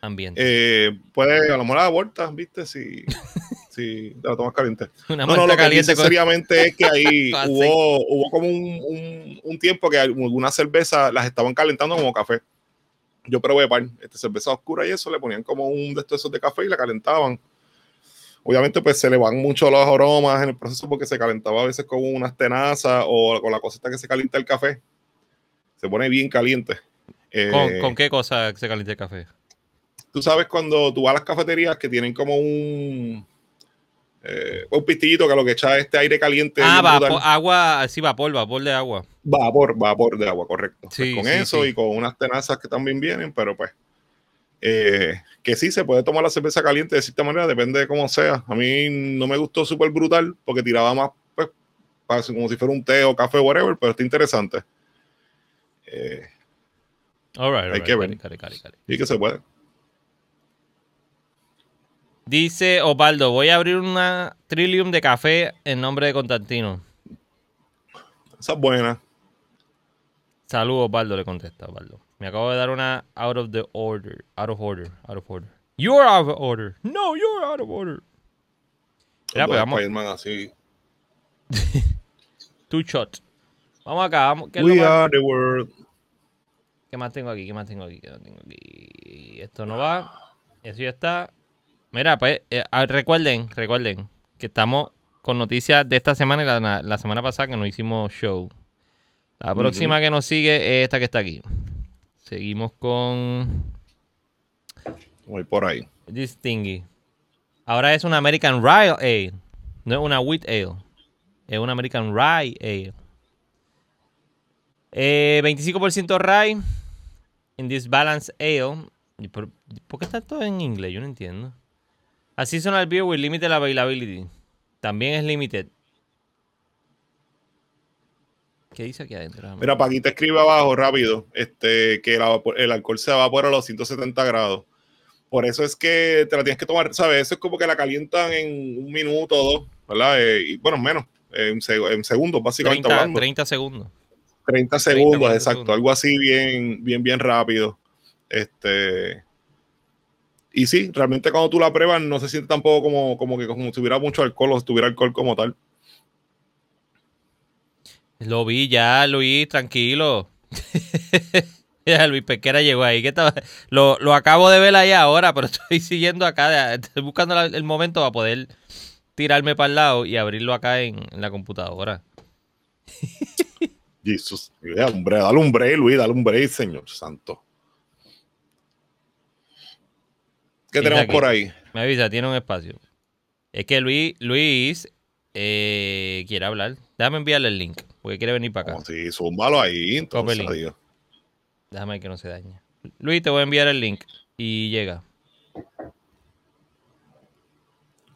Ambiente. eh, puede, a lo mejor la vuelta, ¿viste? Si, *laughs* si te la tomas caliente. Una No, no, lo que dice con- seriamente es que ahí *laughs* hubo, hubo como un, un- un tiempo que algunas cervezas las estaban calentando como café. Yo probé par, esta cerveza oscura y eso, le ponían como un de estos de café y la calentaban. Obviamente, pues se le van mucho los aromas en el proceso porque se calentaba a veces con unas tenazas o con la cosita que se calienta el café. Se pone bien caliente. Eh, ¿Con, con qué cosa se calienta el café? Tú sabes cuando tú vas a las cafeterías que tienen como un eh, un pistillito que lo que echa es este aire caliente. Ah, bien vapo- brutal. agua, sí, vapor, vapor de agua. Vapor, vapor de agua, correcto. Pues Sí, con sí, eso sí. y con unas tenazas que también vienen, pero pues eh, que sí se puede tomar la cerveza caliente de cierta manera, depende de cómo sea. A mí no me gustó súper brutal porque tiraba más pues, como si fuera un té o café, whatever, pero está interesante. Eh, All right, all Hay right, que ver. cali. y que se puede. Dice Osvaldo, voy a abrir una Trillium de café en nombre de Constantino. Esa es buena. Saludos, Osvaldo, le contesta Osvaldo. Me acabo de dar una out of the order. Out of order. Out of order. You're out of order. No, you're out of order. Mira, pues vamos. Spider-Man así. *laughs* Two shot. Vamos acá. Vamos. ¿Qué, es lo We are the world. qué más tengo aquí? ¿Qué más tengo aquí? ¿Qué más tengo aquí? Esto no va. Eso ya está. Mira, pues eh, recuerden, recuerden que estamos con noticias de esta semana y la, la semana pasada que no hicimos show. La próxima que nos sigue es esta que está aquí. Seguimos con Voy por ahí. This thingy. Ahora es una American Rye Ale. No es una Wheat Ale. Es una American Rye Ale. Eh, 25% Rye. In this balance ale. ¿Y ¿Por, por qué está todo en inglés? Yo no entiendo. A seasonal beer with limited availability. También es limited. ¿Qué dice aquí adentro? Mira. Paquita escribe abajo rápido este, que el, alcohol se evapora a los 170 grados. Por eso es que te la tienes que tomar, ¿sabes? Eso es como que la calientan en un minuto o dos, ¿verdad? Eh, y bueno, menos, eh, en, seg- en segundos, básicamente 30, hablando. 30 segundos. 30 segundos, 40 exacto. segundos. Algo así bien, bien, bien rápido. Este. Y sí, realmente cuando tú la pruebas no se siente tampoco como, como que como si tuviera mucho alcohol o si tuviera alcohol como tal. Lo vi ya, Luis, tranquilo. *laughs* ya, Luis Pesquera llegó ahí. ¿Qué estaba? Lo, lo acabo de ver ahí ahora, pero *laughs* estoy siguiendo acá. Estoy buscando la- el momento para poder tirarme para el lado y abrirlo acá en, en la computadora. *laughs* Jesús, dale un break, dale un break, Luis, dale un break, Señor Santo. ¿Qué tenemos aquí. por ahí? Me avisa, tiene un espacio. Es que Luis, Luis eh, quiere hablar. Déjame enviarle el link, porque quiere venir para acá. Como si zúmbalo ahí, entonces, adiós. Déjame que no se dañe. Luis, te voy a enviar el link y llega.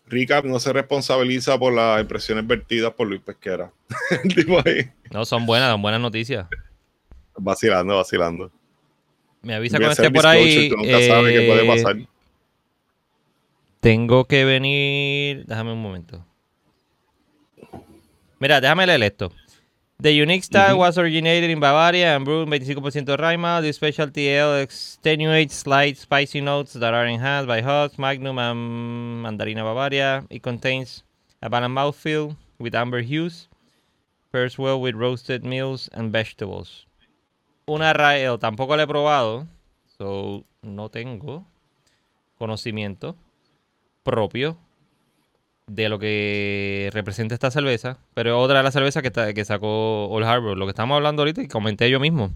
Recap no se responsabiliza por las impresiones vertidas por Luis Pesquera. *laughs* No, son buenas, son buenas noticias. vacilando, vacilando. Me avisa cuando esté por ahí. nunca sabes qué puede eh, pasar. Tengo que venir. Déjame un momento. Mira, déjame leer esto. The unique style was originated in Bavaria and brewed 25% rye malt. This specialty ale extenuates slight spicy notes that are enhanced by hops, Magnum, and Mandarina Bavaria. It contains a balanced mouthfeel with amber hues. Pairs well with roasted meals and vegetables. Una rye ale tampoco la he probado. So, no tengo conocimiento propio de lo que representa esta cerveza, pero otra de las cervezas que, está- que sacó Old Harbor, lo que estamos hablando ahorita y comenté yo mismo.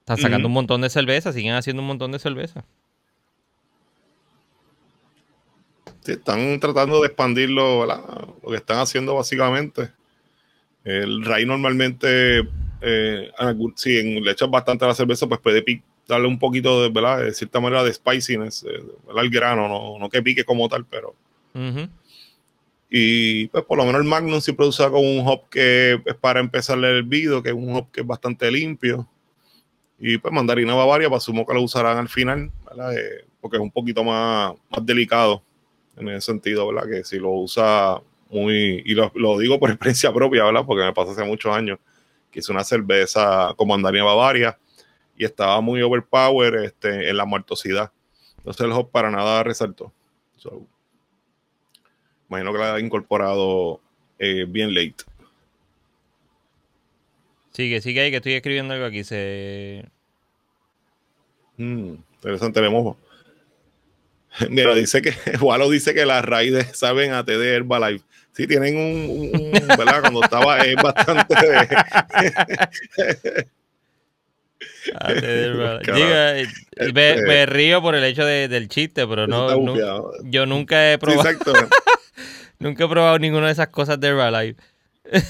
Están sacando un montón de cervezas, siguen haciendo un montón de cervezas. Sí, están tratando de expandirlo, ¿verdad? Lo que están haciendo básicamente. El rye normalmente, eh, si le echas bastante a la cerveza, pues puede darle un poquito de, ¿verdad? De cierta manera de spiciness, eh, ¿verdad? El grano, no, no que pique como tal, pero... Y pues por lo menos el Magnum siempre usa con un hop que es para empezar el hervido, que es un hop que es bastante limpio. Y pues mandarina Bavaria, pues asumo que lo usarán al final. Eh, porque es un poquito más, más delicado en ese sentido, ¿verdad? Que si lo usa muy, y lo, lo digo por *laughs* experiencia propia, ¿verdad? Porque me pasó hace muchos años que hice una cerveza con mandarina Bavaria y estaba muy overpower este, en la muertosidad. Entonces el hop para nada resaltó. So, Imagino que la ha incorporado eh, bien late. Sigue, sigue ahí que estoy escribiendo algo aquí. Se... Mm, interesante, vemos. *laughs* Mira, dice que *laughs* Walo dice que las raíces saben a té de Herbalife. Sí, tienen un, un- un- ¿verdad? Cuando estaba es *laughs* bastante. Carajo. Diga, eh, me, Este- me río por el hecho de- del chiste, pero no, yo nunca he Sí, probado, exacto. *laughs* nunca he probado ninguna de esas cosas de Herbalife. *laughs*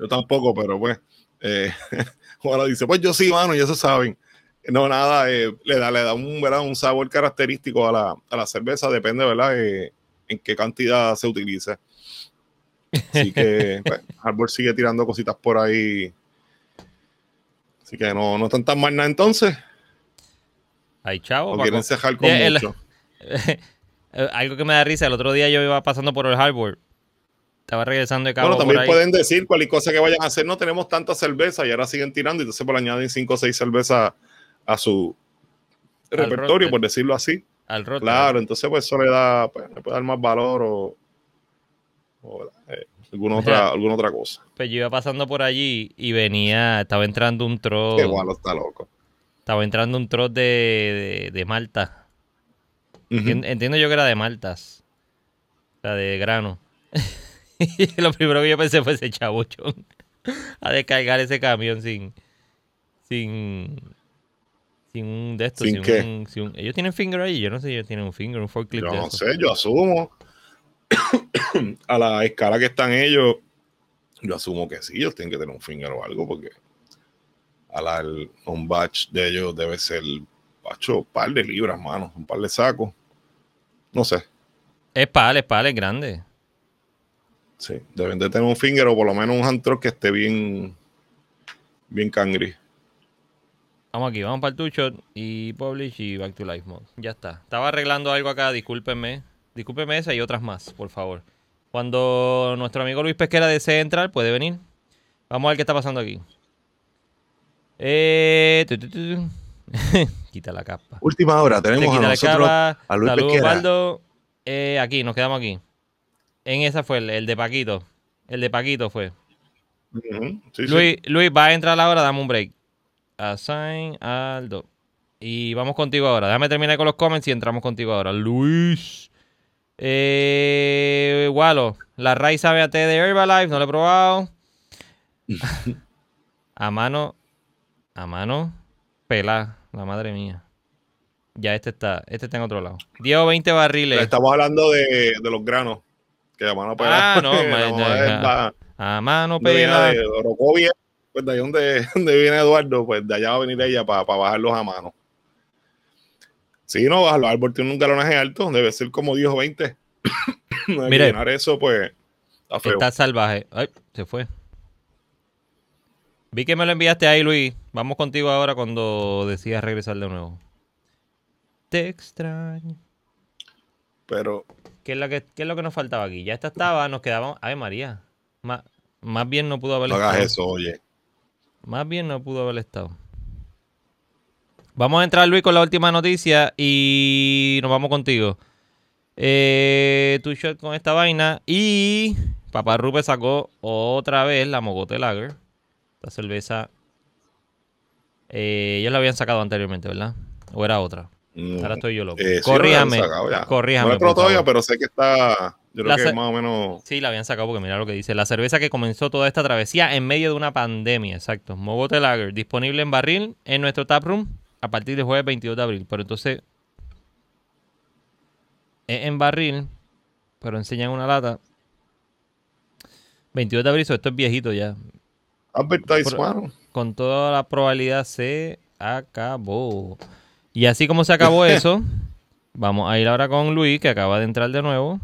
Yo tampoco, pero pues. Eh, *laughs* dice, pues yo sí, mano, y eso saben. No, nada, eh, le da, le da un, ¿verdad? un sabor característico a la, a la cerveza, depende, ¿verdad? Eh, en qué cantidad se utilice. Así que, pues, Arbor sigue tirando cositas por ahí. Así que no, no están tan mal nada entonces. Ay, chavo. O pa' quieren cejar con el- mucho. Eh, Algo que me da risa, el otro día yo iba pasando por el harbor. Estaba regresando de Cabo Bueno, por también ahí. pueden decir cualquier cosa que vayan a hacer. No tenemos tanta cerveza y ahora siguen tirando. Y entonces pues, le añaden 5 o 6 cervezas a su Al repertorio, roster. por decirlo así. al roto. Claro, entonces pues eso le da, pues, le puede dar más valor o, o, eh, alguna, otra, alguna otra cosa. Pues yo iba pasando por allí y venía, estaba entrando un tro, Que Walo está loco. estaba entrando un trot de, de, de Malta. Entiendo yo que era de maltas. O sea, de grano. y *laughs* lo primero que yo pensé fue ese chabuchón. *laughs* a descargar ese camión sin. Sin. Sin un de estos. ¿Sin qué? sin un- ellos tienen finger ahí. Yo no sé si ellos tienen un finger, un forklift Yo no sé, yo asumo. *coughs* a la escala que están ellos, yo asumo que sí, ellos tienen que tener un finger o algo, porque a la, el- un batch de ellos debe ser un par de libras, mano, un par de sacos. No sé, Es pal, es pal, es grande. sí, deben de tener un finger o por lo menos un hand truck que esté bien, bien cangri. Vamos aquí, vamos para el two shot y publish y back to life mode. Ya está. Estaba arreglando algo acá, discúlpenme. Discúlpenme esa y otras más, por favor. Cuando nuestro amigo Luis Pesquera desee entrar, puede venir. Vamos a ver qué está pasando aquí. Eh, tu, tu, tu, tu. *laughs* Quita la capa. Última hora, Te tenemos a la nosotros capa. a Luis Saludos. Baldo. Eh, aquí, nos quedamos aquí. En esa fue el, el de Paquito. El de Paquito fue. Sí. Luis, Luis, va a entrar ahora, dame un break. Assign Aldo. Y vamos contigo ahora. Déjame terminar con los comments y entramos contigo ahora. Luis. Eh, Walo, la raíz sabe a té de Herbalife, no lo he probado. *laughs* a mano, a mano, pela, la madre mía. Ya este está, este está en otro lado. Diego 20 barriles. Estamos hablando de, de los granos. Que la mano pela. Ah, no, *laughs* A mano, donde viene pela. de Orocovia, pues de ahí donde, *laughs* donde viene Eduardo, pues de allá va a venir ella para bajarlos a mano. Sí, no, bajarlo. Árbol tiene un galonaje alto, debe ser como 10 o 20. no hay que Mire. llenar eso, pues está feo. Está salvaje. Ay, se fue. Vi que me lo enviaste ahí, Luis. Vamos contigo ahora cuando decidas regresar de nuevo. Te extraño. Pero ¿Qué es, lo que, qué es lo que nos faltaba aquí? Ya esta estaba, nos quedábamos. Ay, María. Más, más bien no pudo haber no hagas estado. eso, oye. Más bien no pudo haber estado. Vamos a entrar, Luis, con la última noticia y nos vamos contigo. Eh, tu shot con esta vaina. Y Papá Rupe sacó otra vez la Mogote Lager. La cerveza. Eh, ellos la habían sacado anteriormente, ¿verdad? ¿O era otra? Mm. Ahora estoy yo loco. Eh, sí, corríjame. lo corríjame. No he probado todavía, pero sé que está. Yo creo que más o menos. Sí, la habían sacado porque mira lo que dice. La cerveza que comenzó toda esta travesía en medio de una pandemia. Exacto. Mogote Lager. Disponible en barril en nuestro taproom a partir del jueves 22 de abril. Pero entonces. Es en barril. Pero enseñan una lata. 22 de abril, esto es viejito ya. Advertise, Por- mano. Con toda la probabilidad se acabó. Y así como se acabó *laughs* eso, vamos a ir ahora con Luis, que acaba de entrar de nuevo.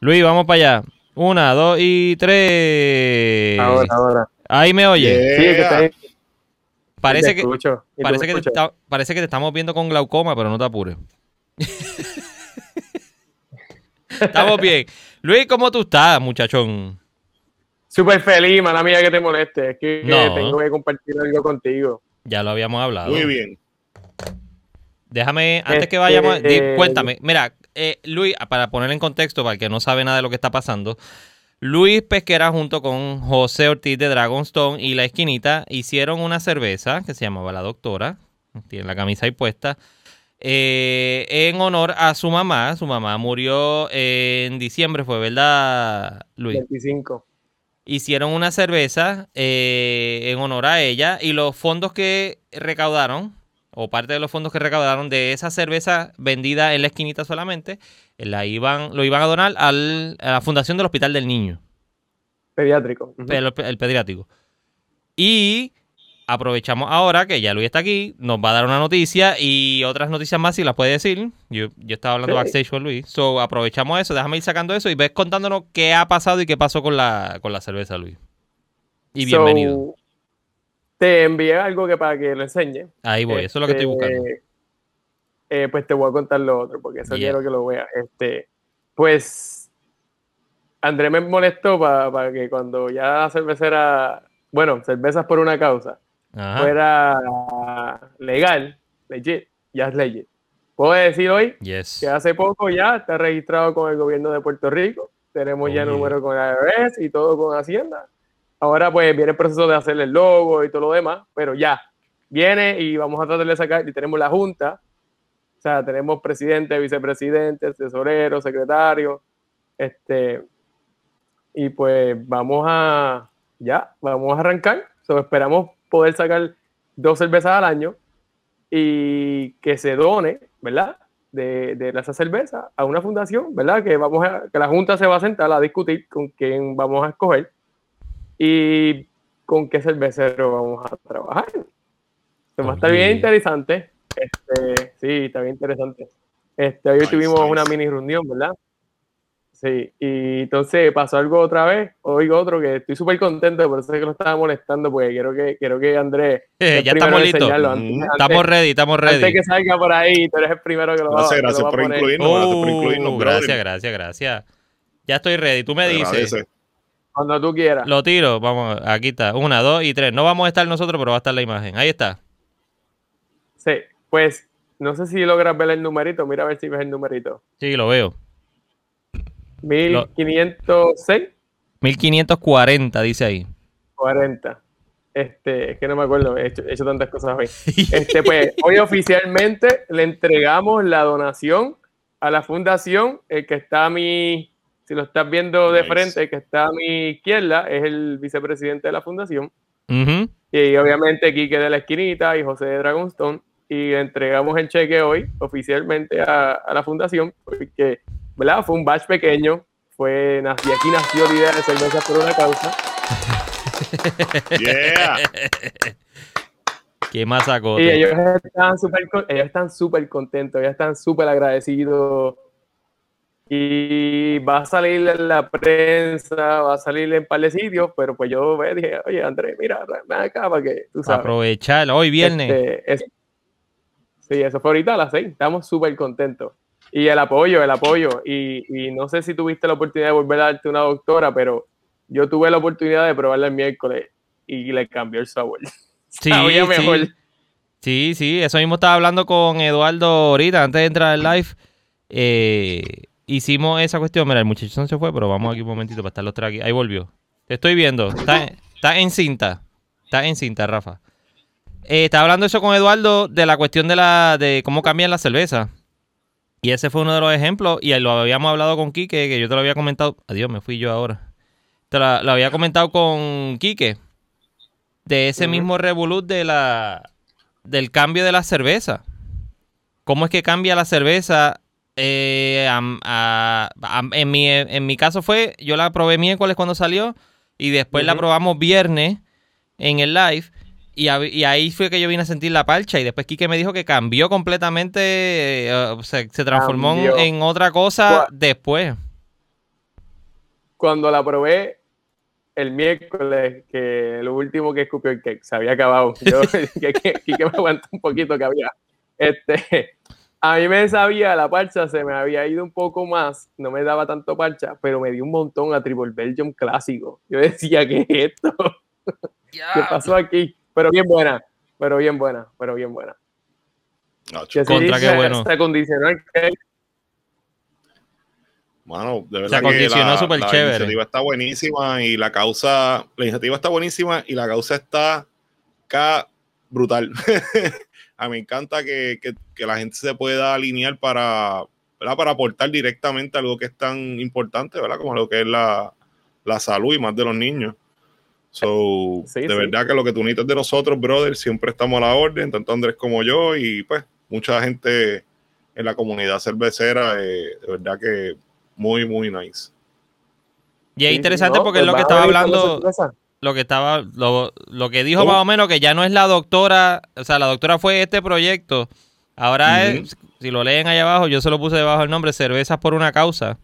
Luis, vamos para allá. Una, dos y tres. Ahora, ahora. Ahí me oye. Yeah. Sí, que está ahí. Parece Te que, escucho. ¿Y tú parece, que te escuchas? está- parece que te estamos viendo con glaucoma, pero no te apures. *laughs* Estamos bien. Luis, ¿cómo tú estás, muchachón? Súper feliz, mala mía que te moleste. Es que, tengo que compartir algo contigo. Ya lo habíamos hablado. Muy bien. Déjame, antes que Este, vayamos, di- eh, cuéntame. Mira, eh, Luis, para poner en contexto, para el que no sabe nada de lo que está pasando, Luis Pesquera junto con José Ortiz de Dragonstone y La Esquinita hicieron una cerveza que se llamaba La Doctora, tiene la camisa ahí puesta, eh, en honor a su mamá. Su mamá murió en diciembre, fue verdad, Luis. 25. Hicieron una cerveza eh, en honor a ella y los fondos que recaudaron, o parte de los fondos que recaudaron de esa cerveza vendida en la esquinita solamente, la iban, lo iban a donar al, a la Fundación del Hospital del Niño. Pediátrico. El pediátrico. Y aprovechamos ahora que ya Luis está aquí, nos va a dar una noticia y otras noticias más si las puede decir. Yo, yo estaba hablando Sí. backstage con Luis. So aprovechamos eso, déjame ir sacando eso y ves contándonos qué ha pasado y qué pasó con la, con la cerveza, Luis. Y So, bienvenido. te envié algo que para que lo enseñe. Ahí voy, eso es lo que estoy Este, buscando. eh, pues te voy a contar lo otro, porque eso Yeah. quiero que lo veas. Este, pues André me molestó para que cuando ya cervecera, bueno, cervezas por una causa, Ajá. fuera legal, legit, ya es legit. Puedo decir hoy Yes. que hace poco ya está registrado con el gobierno de Puerto Rico, tenemos ya Oye. número con la IRS y todo con Hacienda. Ahora pues viene el proceso de hacerle el logo y todo lo demás, pero ya viene y vamos a tratar de sacar y tenemos la junta, o sea, tenemos presidente, vicepresidente, tesorero, secretario, este, y pues vamos a, ya, vamos a arrancar, so, esperamos poder sacar dos cervezas al año y que se done, ¿verdad? De, de esa cerveza a una fundación, ¿verdad? Que vamos a, que la Junta se va a sentar a discutir con quién vamos a escoger y con qué cervecero vamos a trabajar. Esto va a estar bien interesante. Este, sí, está bien interesante. Este, hoy Nice, tuvimos nice. una mini reunión, ¿verdad? Sí, y entonces pasó algo otra vez, oigo otro que estoy súper contento, por eso es que lo estaba molestando, porque quiero que, quiero que Andrés Eh, el ya estamos listos. antes- Mm, antes- Estamos ready, estamos antes ready. que salga por ahí, tú eres el primero que lo va, Gracias, que lo gracias va a poner. incluirnos. gracias por incluirnos, Oh, brother. gracias, gracias, gracias. Ya estoy ready. Tú me Te dices. agradece. Cuando tú quieras. Lo tiro, vamos, aquí está. Una, dos y tres. No vamos a estar nosotros, pero va a estar la imagen. Ahí está. Sí, pues no sé si logras ver el numerito, mira a ver si ves el numerito. Sí, lo veo. 1506, 1540, dice ahí. 40. Este, es que no me acuerdo, he hecho, he hecho tantas cosas hoy. *laughs* Este, pues, hoy oficialmente le entregamos la donación a la fundación, el que está a mi, si lo estás viendo de Nice. frente, el que está a mi izquierda es el vicepresidente de la fundación. Ujú. Y obviamente Quique de la Esquinita y José de Dragonstone. Y le entregamos el cheque hoy oficialmente a, a la fundación, porque ¿verdad? fue un batch pequeño. Fue, nací, aquí nació la idea de cerveza por una causa. *laughs* Yeah. Qué más sacó. Y ellos están súper ellos están contentos, ellos están súper agradecidos. Y va a salir en la prensa, va a salir en par de sitios, pero pues yo dije, oye Andrés, mira, ven acá para que tú sabes. Aprovechar. Hoy viernes. Este, es- sí, eso fue ahorita a las seis. Estamos súper contentos. Y el apoyo, el apoyo. Y, y no sé si tuviste la oportunidad de volver a darte una doctora, pero yo tuve la oportunidad de probarla el miércoles y le cambió el sabor. *laughs* Sí, Sabía mejor. sí. Sí, sí, eso mismo estaba hablando con Eduardo ahorita, antes de entrar al live. Eh, hicimos esa cuestión. Mira, el muchacho no se fue, pero vamos aquí un momentito para estar los tres aquí. Ahí volvió. Te estoy viendo. Está, está en cinta. Está en cinta, Rafa. Eh, estaba hablando eso con Eduardo de la cuestión de la de cómo cambian las cervezas. Y ese fue uno de los ejemplos. Y lo habíamos hablado con Quique, que yo te lo había comentado. Adiós, me fui yo ahora. Te lo había comentado con Quique. De ese mismo revolut de la del cambio de la cerveza. ¿Cómo es que cambia la cerveza? Eh, a- en, mi, en mi caso fue, yo la probé miércoles cuando salió y después la probamos viernes en el live y, ahí fue que yo vine a sentir la parcha y después Quique me dijo que cambió completamente, eh, se transformó en- Cambió. en otra cosa después. Cuando la probé el miércoles, que lo último que escupió el cake se había acabado. Yo, *laughs* *laughs* que, que, que me aguantó un poquito que había. Este, a mí me sabía la parcha, se me había ido un poco más, no me daba tanto parcha, pero me dio un montón a Triple Belgium clásico. Yo decía, ¿qué es esto? *laughs* ¿Qué pasó aquí? Pero bien buena, pero bien buena, pero bien buena. No, Que Contra, qué se- bueno. Se acondicionó el cake. Mano, de verdad Se acondicionó que la, súper la chévere. iniciativa está buenísima y la causa, la iniciativa está buenísima y la causa está acá brutal. *laughs* a mí me encanta que, que- que la gente se pueda alinear para, ¿verdad? para aportar directamente algo que es tan importante, ¿verdad? Como lo que es la, la salud y más de los niños. So, *laughs* Sí, de sí. verdad que lo que tú necesitas de nosotros, brother, siempre estamos a la orden, tanto Andrés como yo, y pues mucha gente en la comunidad cervecera, eh, de verdad que muy, muy nice. Y es interesante no, porque pues es lo que estaba hablando, lo que estaba, lo, lo que dijo ¿Cómo? más o menos que ya no es la doctora, o sea, la doctora fue este proyecto. Ahora es, si lo leen allá abajo, yo se lo puse debajo el nombre, Cervezas por una causa,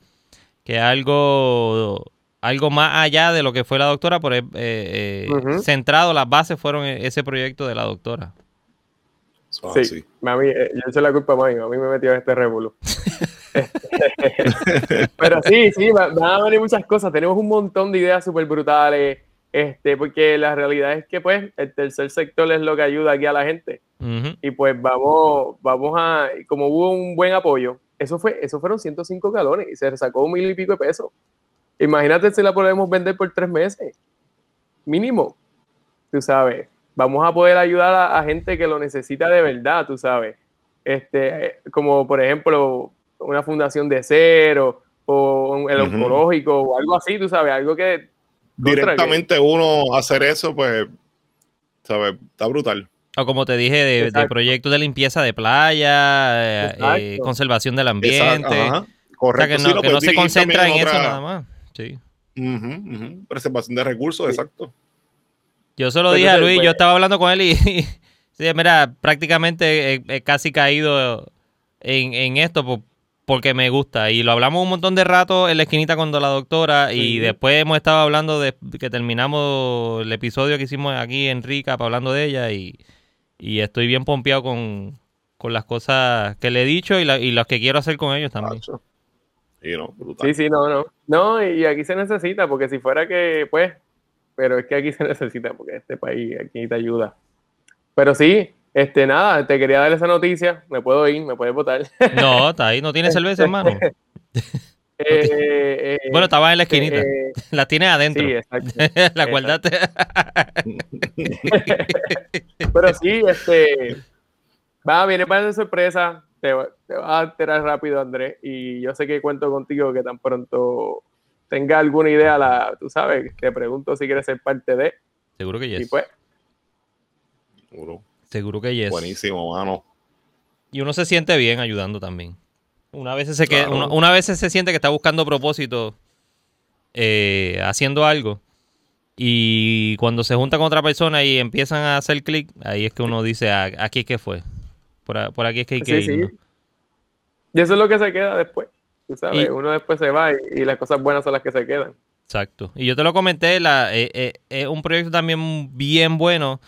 que es algo, algo más allá de lo que fue la doctora, es, eh, eh, Ujú. centrado, las bases fueron e- ese proyecto de la doctora. Sí, mami, eh, yo eché la culpa a mami, a mí me metió en este revolú. *laughs* *laughs* Pero sí, sí, va- van a venir muchas cosas. Tenemos un montón de ideas súper brutales, este, porque la realidad es que pues el tercer sector es lo que ayuda aquí a la gente. Y pues vamos, vamos a, como hubo un buen apoyo, eso fue, eso fueron 105 galones y se sacó un mil y pico de pesos. Imagínate si la podemos vender por tres meses, mínimo, tú sabes. Vamos a poder ayudar a, a gente que lo necesita de verdad, tú sabes. Este, como por ejemplo, una fundación de cero o un- el oncológico o algo así, tú sabes, algo que Directamente uno hacer eso, pues, ¿sabes? Está brutal. O como te dije, de, proyectos de limpieza de playa, eh, eh, conservación del ambiente. ajá. O sea, Correcto. que no, que se concentra en eso nada más. Sí. Ujú. Preservación de recursos, Sí. exacto. Yo se lo Pues dije a Luis, pues- yo estaba hablando con él *laughs* y, sí, mira, prácticamente he, he casi caído en, en esto por- porque me gusta. Y lo hablamos un montón de rato en la esquinita cuando la doctora y después hemos estado hablando de que terminamos el episodio que hicimos aquí en Rica hablando de ella y, y estoy bien pompeado con, con las cosas que le he dicho y, la- y las que quiero hacer con ellos también. Sí, no, brutal. Sí, sí, no, no. No, y aquí se necesita, porque si fuera que, pues, pero es que aquí *laughs* se necesita, porque este país aquí te ayuda. Pero sí, este, nada, te quería dar esa noticia, me puedo ir, me puedes votar. *laughs* No, está ahí, no tiene cerveza, hermano. *laughs* Eh, eh, Bueno, estaba en la esquinita. eh, La tienes adentro. sí, exacto. la guardaste. Pero sí, este, va, viene para de sorpresa, te, te vas a enterar rápido, Andrés, y yo sé que cuento contigo que tan pronto tenga alguna idea, la, tú sabes, te pregunto si quieres ser parte de, Seguro que y yes. pues, Seguro. Seguro que yes. Buenísimo, mano. Y uno se siente bien ayudando también. Una vez se, que, Claro. uno- una vez se siente que está buscando propósito eh, haciendo algo. Y cuando se junta con otra persona y empiezan a hacer clic, ahí es que uno dice, "Ah, aquí es que fue. Por, aquí es que hay que Sí, ir. sí. Y eso es lo que se queda después. Tú sabes, Y- uno después se va y, y las cosas buenas son las que se quedan. Exacto. Y yo te lo comenté, la, eh, eh, es un proyecto también bien bueno.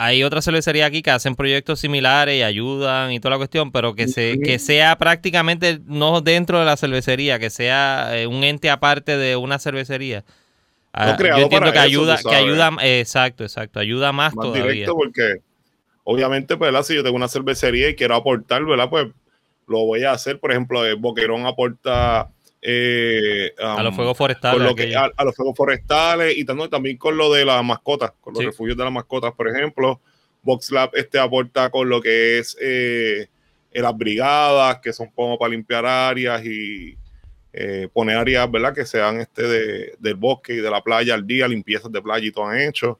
Hay otras cervecerías aquí que hacen proyectos similares y ayudan y toda la cuestión, pero que, se, que sea prácticamente no dentro de la cervecería, que sea eh, un ente aparte de una cervecería. Ah, creado yo entiendo que eso, ayuda, que ayuda, eh, exacto, exacto, ayuda más, Más todavía. directo porque obviamente, pues, ¿verdad? si yo tengo una cervecería y quiero aportar, ¿verdad? Pues lo voy a hacer. Por ejemplo, eh, Boquerón aporta eh, a um, los fuegos forestales. lo que, a, a los fuegos forestales y también, también con lo de las mascotas, con los Sí. refugios de las mascotas, por ejemplo. VoxLab este aporta con lo que es eh, eh, las brigadas, que son como para limpiar áreas y eh, poner áreas, ¿verdad? Que sean este de, del bosque y de la playa al día, limpiezas de playa y todo han hecho.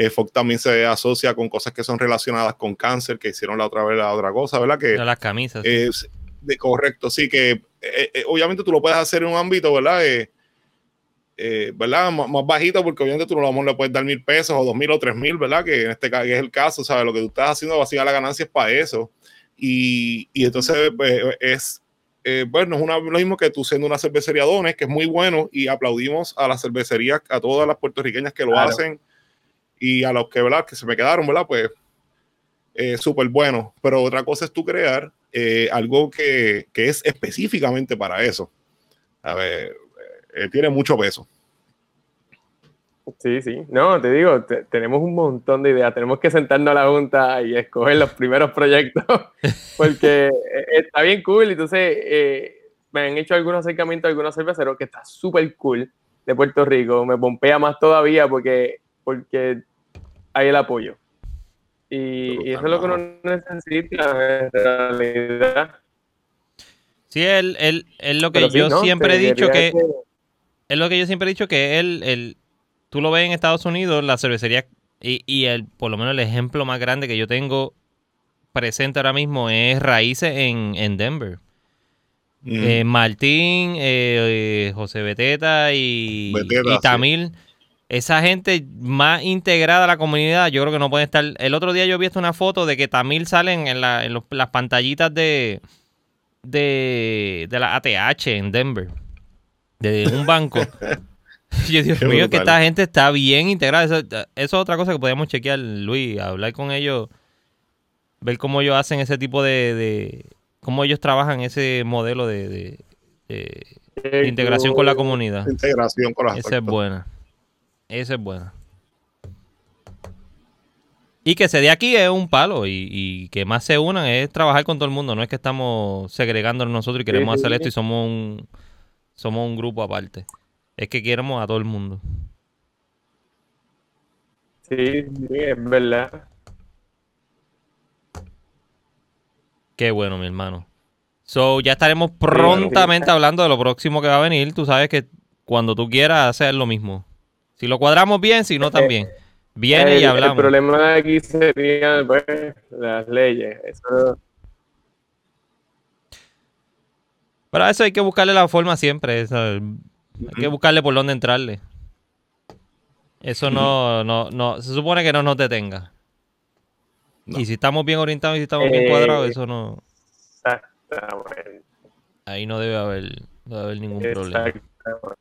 Eh, Fox también se asocia con cosas que son relacionadas con cáncer, que hicieron la otra vez la otra cosa, ¿verdad? Que de las camisas. sí. de correcto, sí, que eh, eh, obviamente tú lo puedes hacer en un ámbito, ¿verdad? Eh, eh, ¿verdad? Más bajito, porque obviamente tú no le puedes dar mil pesos o dos mil o tres mil, ¿verdad? Que en este caso es el caso, ¿sabes? Lo que tú estás haciendo, básicamente la ganancia es para eso. Y, y entonces pues, es, eh, bueno, es una, lo mismo que tú siendo una cervecería Dones, que es muy bueno, y aplaudimos a las cervecerías, a todas las puertorriqueñas que lo Claro. hacen, y a los que, ¿verdad? Que se me quedaron, ¿verdad? Pues eh, súper bueno. Pero otra cosa es tú crear eh, algo que, que es específicamente para eso. A ver, eh, tiene mucho peso. Sí, sí. No, te digo, te- tenemos un montón de ideas. Tenemos que sentarnos a la junta y escoger los primeros proyectos *laughs* porque eh, está bien cool. Entonces, eh, me han hecho algunos acercamientos a algunos cerveceros que está súper cool de Puerto Rico. Me pompea más todavía porque, porque hay el apoyo. Y, y eso es lo que uno necesita en realidad. Sí, él, él, él lo que Pero sí, yo ¿no? siempre he dicho que, es lo que yo siempre he dicho que él, él tú lo ves en Estados Unidos, la cervecería y, y el, por lo menos el ejemplo más grande que yo tengo presente ahora mismo es Raíces en, en Denver. Mm. Eh, Martín, eh, eh, José Beteta y, Beteta, y sí. Esa gente más integrada a la comunidad, yo creo que no pueden estar. El otro día yo vi una foto de que Tamil salen en, la- en los- las pantallitas de, de, de la ATH en Denver, de un banco. *laughs* yo Dios mío, que esta gente está bien integrada. Eso, eso es otra cosa que podemos chequear, Luis, hablar con ellos, ver cómo ellos hacen ese tipo de, de cómo ellos trabajan ese modelo de, de- de- de integración con la comunidad. Integración con las Esa es buena. Esa es buena. Y que se dé aquí es un palo y, y que más se unan es trabajar con todo el mundo. No es que estamos segregándonos nosotros y queremos sí, hacer sí. esto y somos un, somos un grupo aparte. Es que queremos a todo el mundo. Sí, sí, es verdad. Qué bueno, mi hermano. So, ya estaremos prontamente hablando de lo próximo que va a venir. Tú sabes que cuando tú quieras hacer lo mismo. Si lo cuadramos bien, si no también. Viene el, y el hablamos. problema de aquí serían pues, las leyes. Eso, Pero a eso hay que buscarle la forma siempre. hay que buscarle por dónde entrarle. Eso no, no, no, se supone que no nos detenga. No. Y si estamos bien orientados y si estamos bien Eh, cuadrados, eso no, exactamente. ahí no debe haber, no debe haber ningún problema. exactamente.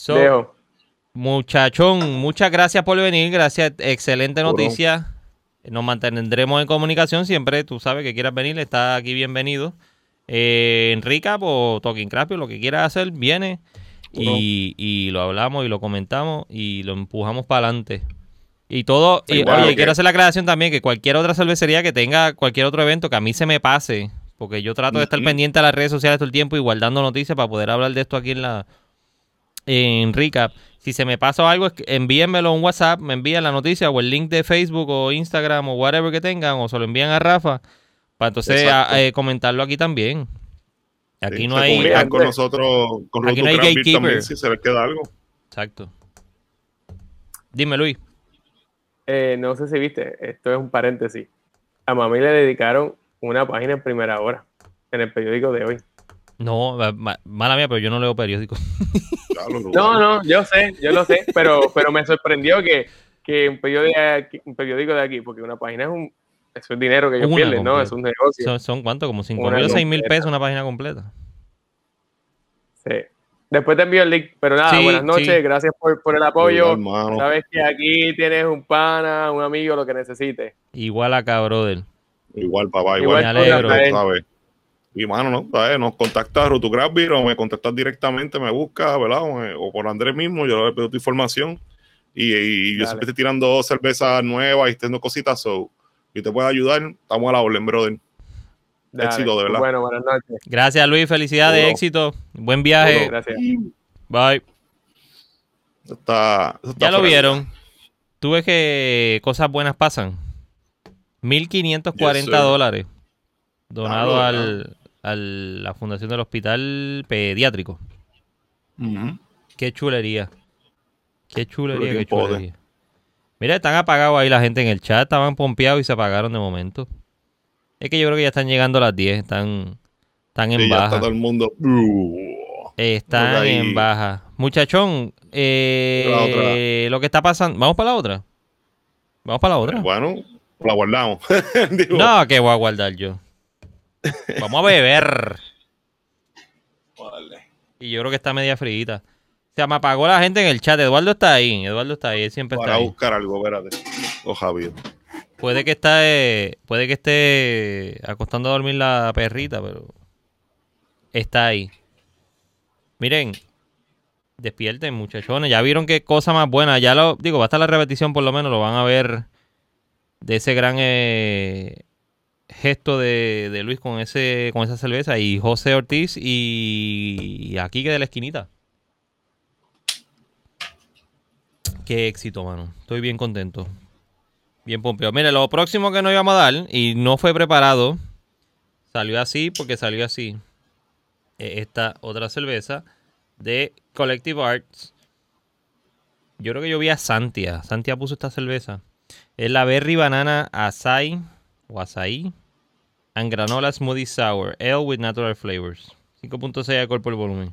So, Dejo. muchachón, muchas gracias por venir, gracias, excelente noticia. Nos mantendremos en comunicación siempre, tú sabes que quieras venir, está aquí bienvenido. Eh, en Recap o Talking Crap, o lo que quieras hacer, viene y, y lo hablamos y lo comentamos y lo empujamos para adelante. Y todo, y, Igual oye, quiero hacer la aclaración también que cualquier otra cervecería que tenga cualquier otro evento que a mí se me pase, porque yo trato de estar pendiente a las redes sociales todo el tiempo y guardando noticias para poder hablar de esto aquí en la en recap. Si se me pasa algo, envíenmelo en WhatsApp, me envían la noticia o el link de Facebook o Instagram o whatever que tengan o se lo envían a Rafa para entonces a- eh, comentarlo aquí también. Aquí Sí, no hay... con nosotros, con aquí no hay gatekeeper. también, si se les queda algo. Exacto. Dime, Luis. Eh, no sé si viste, esto es un paréntesis. A mami le dedicaron una página en primera hora en el periódico de hoy. No, ma- ma- mala mía, pero yo no leo periódicos. No, no, yo sé, yo lo sé, pero, pero me sorprendió que, que un, periódico de aquí, un periódico de aquí, porque una página es un eso es dinero que ellos Una pierden, ¿no? Es un negocio. ¿Son, son cuánto? ¿Como 5 Una mil o 6 mil pesos una página completa? Sí. Después te envío el link, pero nada, Sí, buenas noches, sí. gracias por, por el apoyo. Igual. Sabes que aquí tienes un pana, un amigo, lo que necesites. Igual acá, brother. Igual, papá, Igual igual. Me alegro. Sabes. Y mano, ¿no? ¿Sabes? Nos contacta Road to Craft Beer o me contactas directamente, me busca, ¿verdad? O, me- o por Andrés mismo, yo le pido tu información. Y, y yo siempre estoy tirando cervezas nuevas y haciendo cositas. So, y te puedo ayudar, estamos a la orden, brother. Dale. Éxito, de verdad. Bueno, buenas noches. Gracias, Luis. Felicidades, éxito. Buen viaje. Gracias. Bye. Eso Está, eso está Ya lo fuera. vieron. Tú ves que cosas buenas pasan. 1.540 Yes, dólares. Donado al, a la Fundación del Hospital Pediátrico. Qué chulería. Qué chulería, qué chulería. Mira, están apagados ahí la gente en el chat. Estaban pompeados y se apagaron de momento. Es que yo creo que ya están llegando a las 10. Están, están en Sí, ya baja. está todo el mundo. Uh, Están en baja. Muchachón, eh, lo que está pasando. ¿Vamos para la otra? ¿Vamos para la otra? Bueno, la guardamos. *laughs* Digo, No, que voy a guardar yo. Vamos a beber. vale. Y yo creo que está media frita. Se me apagó la gente en el chat. Eduardo está ahí. Eduardo está ahí. Él siempre está Para ahí. buscar algo, espérate. O Javier. Puede que esté, puede que esté acostando a dormir la perrita, pero está ahí. Miren, despierten, muchachones. Ya vieron qué cosa más buena. Ya lo digo, va a estar la repetición por lo menos, lo van a ver de ese gran eh, gesto de, de Luis con ese con esa cerveza y José Ortiz y, aquí que de la esquinita. Qué éxito, mano. Estoy bien contento. Bien pompeado. Mire, lo próximo que nos íbamos a dar, y no fue preparado, salió así porque salió así. Eh, Esta otra cerveza de Collective Arts. Yo creo que yo vi a Santia. Santia puso esta cerveza. Es la Berry Banana Acai o Acai and Granola Smoothie Sour Ale with Natural Flavors. 5.6 de alcohol por volumen.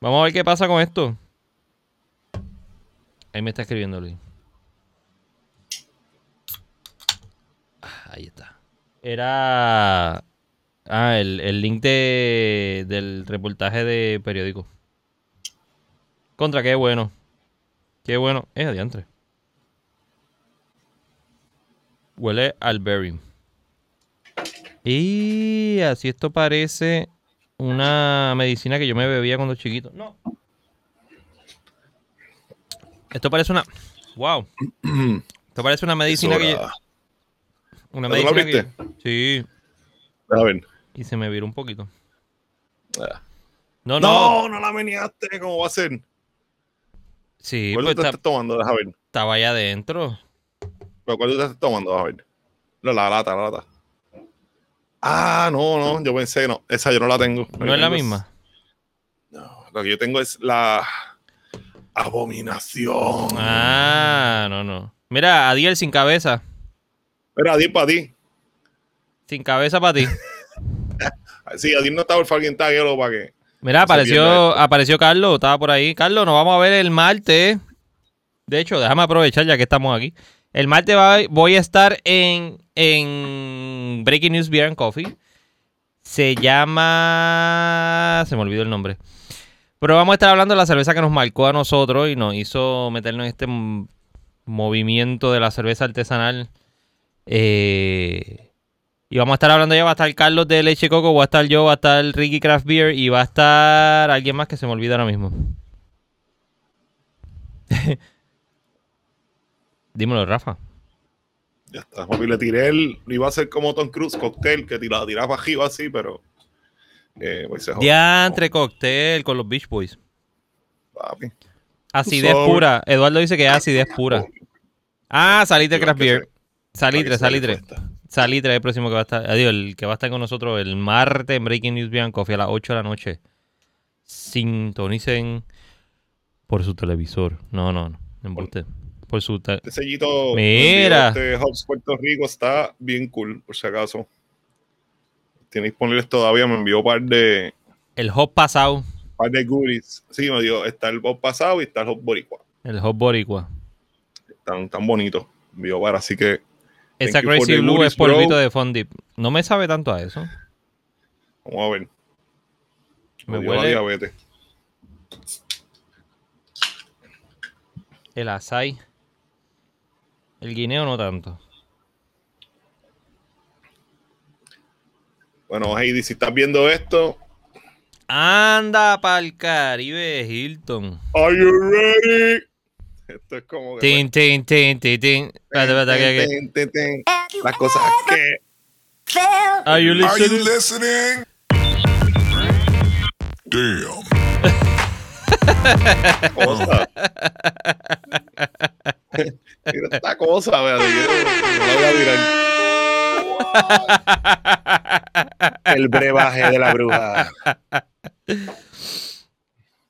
Vamos a ver qué pasa con esto. Ahí me está escribiendo Luis. Ah, Ahí está. Era. Ah, el, el link de, del reportaje de periódico. Contra, qué bueno. Qué bueno. Es adiantre. Huele al berry. Y así esto parece una medicina que yo me bebía cuando chiquito. No. Esto parece una. Wow. Esto parece una medicina que. yo- Una ¿Ya tú la medicina que. Sí. A ver. Y se me viró un poquito. Ah. No, no. No, no la meneaste. ¿Cómo va a ser? Sí, ¿Cuál pues te está- estás tomando? Deja ver. estaba allá adentro. ¿Pero cuál tú te estás tomando? Deja ver. No, la lata, la lata. Ah, no, no. Yo pensé, no. Esa yo no la tengo. ¿No es la misma? No, lo que yo tengo es la abominación. Ah, no, no. Mira, Adiel sin cabeza. Mira, Adiel para ti. Sin cabeza para ti. *laughs* Sí, Adiel no estaba el fucking tag, hielo para que. Mira, No apareció, apareció Carlos, estaba por ahí. Carlos, nos vamos a ver el martes. De hecho, déjame aprovechar ya que estamos aquí. El martes voy a estar en, en Breaking News Beer and Coffee. Se llama... Se me olvidó el nombre. Pero vamos a estar hablando de la cerveza que nos marcó a nosotros y nos hizo meternos en este movimiento de la cerveza artesanal. Eh, y vamos a estar hablando ya, va a estar Carlos de Leche Coco, va a estar yo, va a estar Ricky Craft Beer y va a estar alguien más que se me olvida ahora mismo. *laughs* Dímelo, Rafa. Ya está. Papi, le tiré el. Iba a ser como Tom Cruise, cóctel, que tiraba, tiraba para arriba así, pero. Eh, pues se jodió. Diantre cóctel con los Beach Boys. Papi. Acidez pura. Eduardo dice que es acidez pura. Ah, salitre Craft Beer. Salitre, salitre. Salitre es el próximo que va a estar. Adiós, el que va a estar con nosotros el martes en Breaking News Beer and Coffee a las 8 de la noche. Sintonicen por su televisor. No, no, no. Embuste. Por su te- Este sellito. Mira. Este Hobbs Puerto Rico está bien cool, por si acaso. Tiene disponibles todavía. Me envió un par de, El hop pasado. par de goodies. Sí, me dio. Está el Hop pasado y está el Hop Boricua. El hop boricua. Están tan bonitos. Envió para, así que. Esa Crazy Blue goodies, es polvito bro. de Fondip. No me sabe tanto a eso. Vamos a ver. Me la huele diabetes. el açaí. El guineo no tanto. Bueno, Heidi, si estás viendo esto, Anda pa'l Caribe, Hilton. ¿Are you ready? Esto es como que. Tin, tin, tin, tin, tin. Espérate, espérate. Las cosas que. Are you Are you listening? listening? Damn. *laughs* Cosa. Mira esta cosa, vea, la voy a virar. El brebaje de la bruja.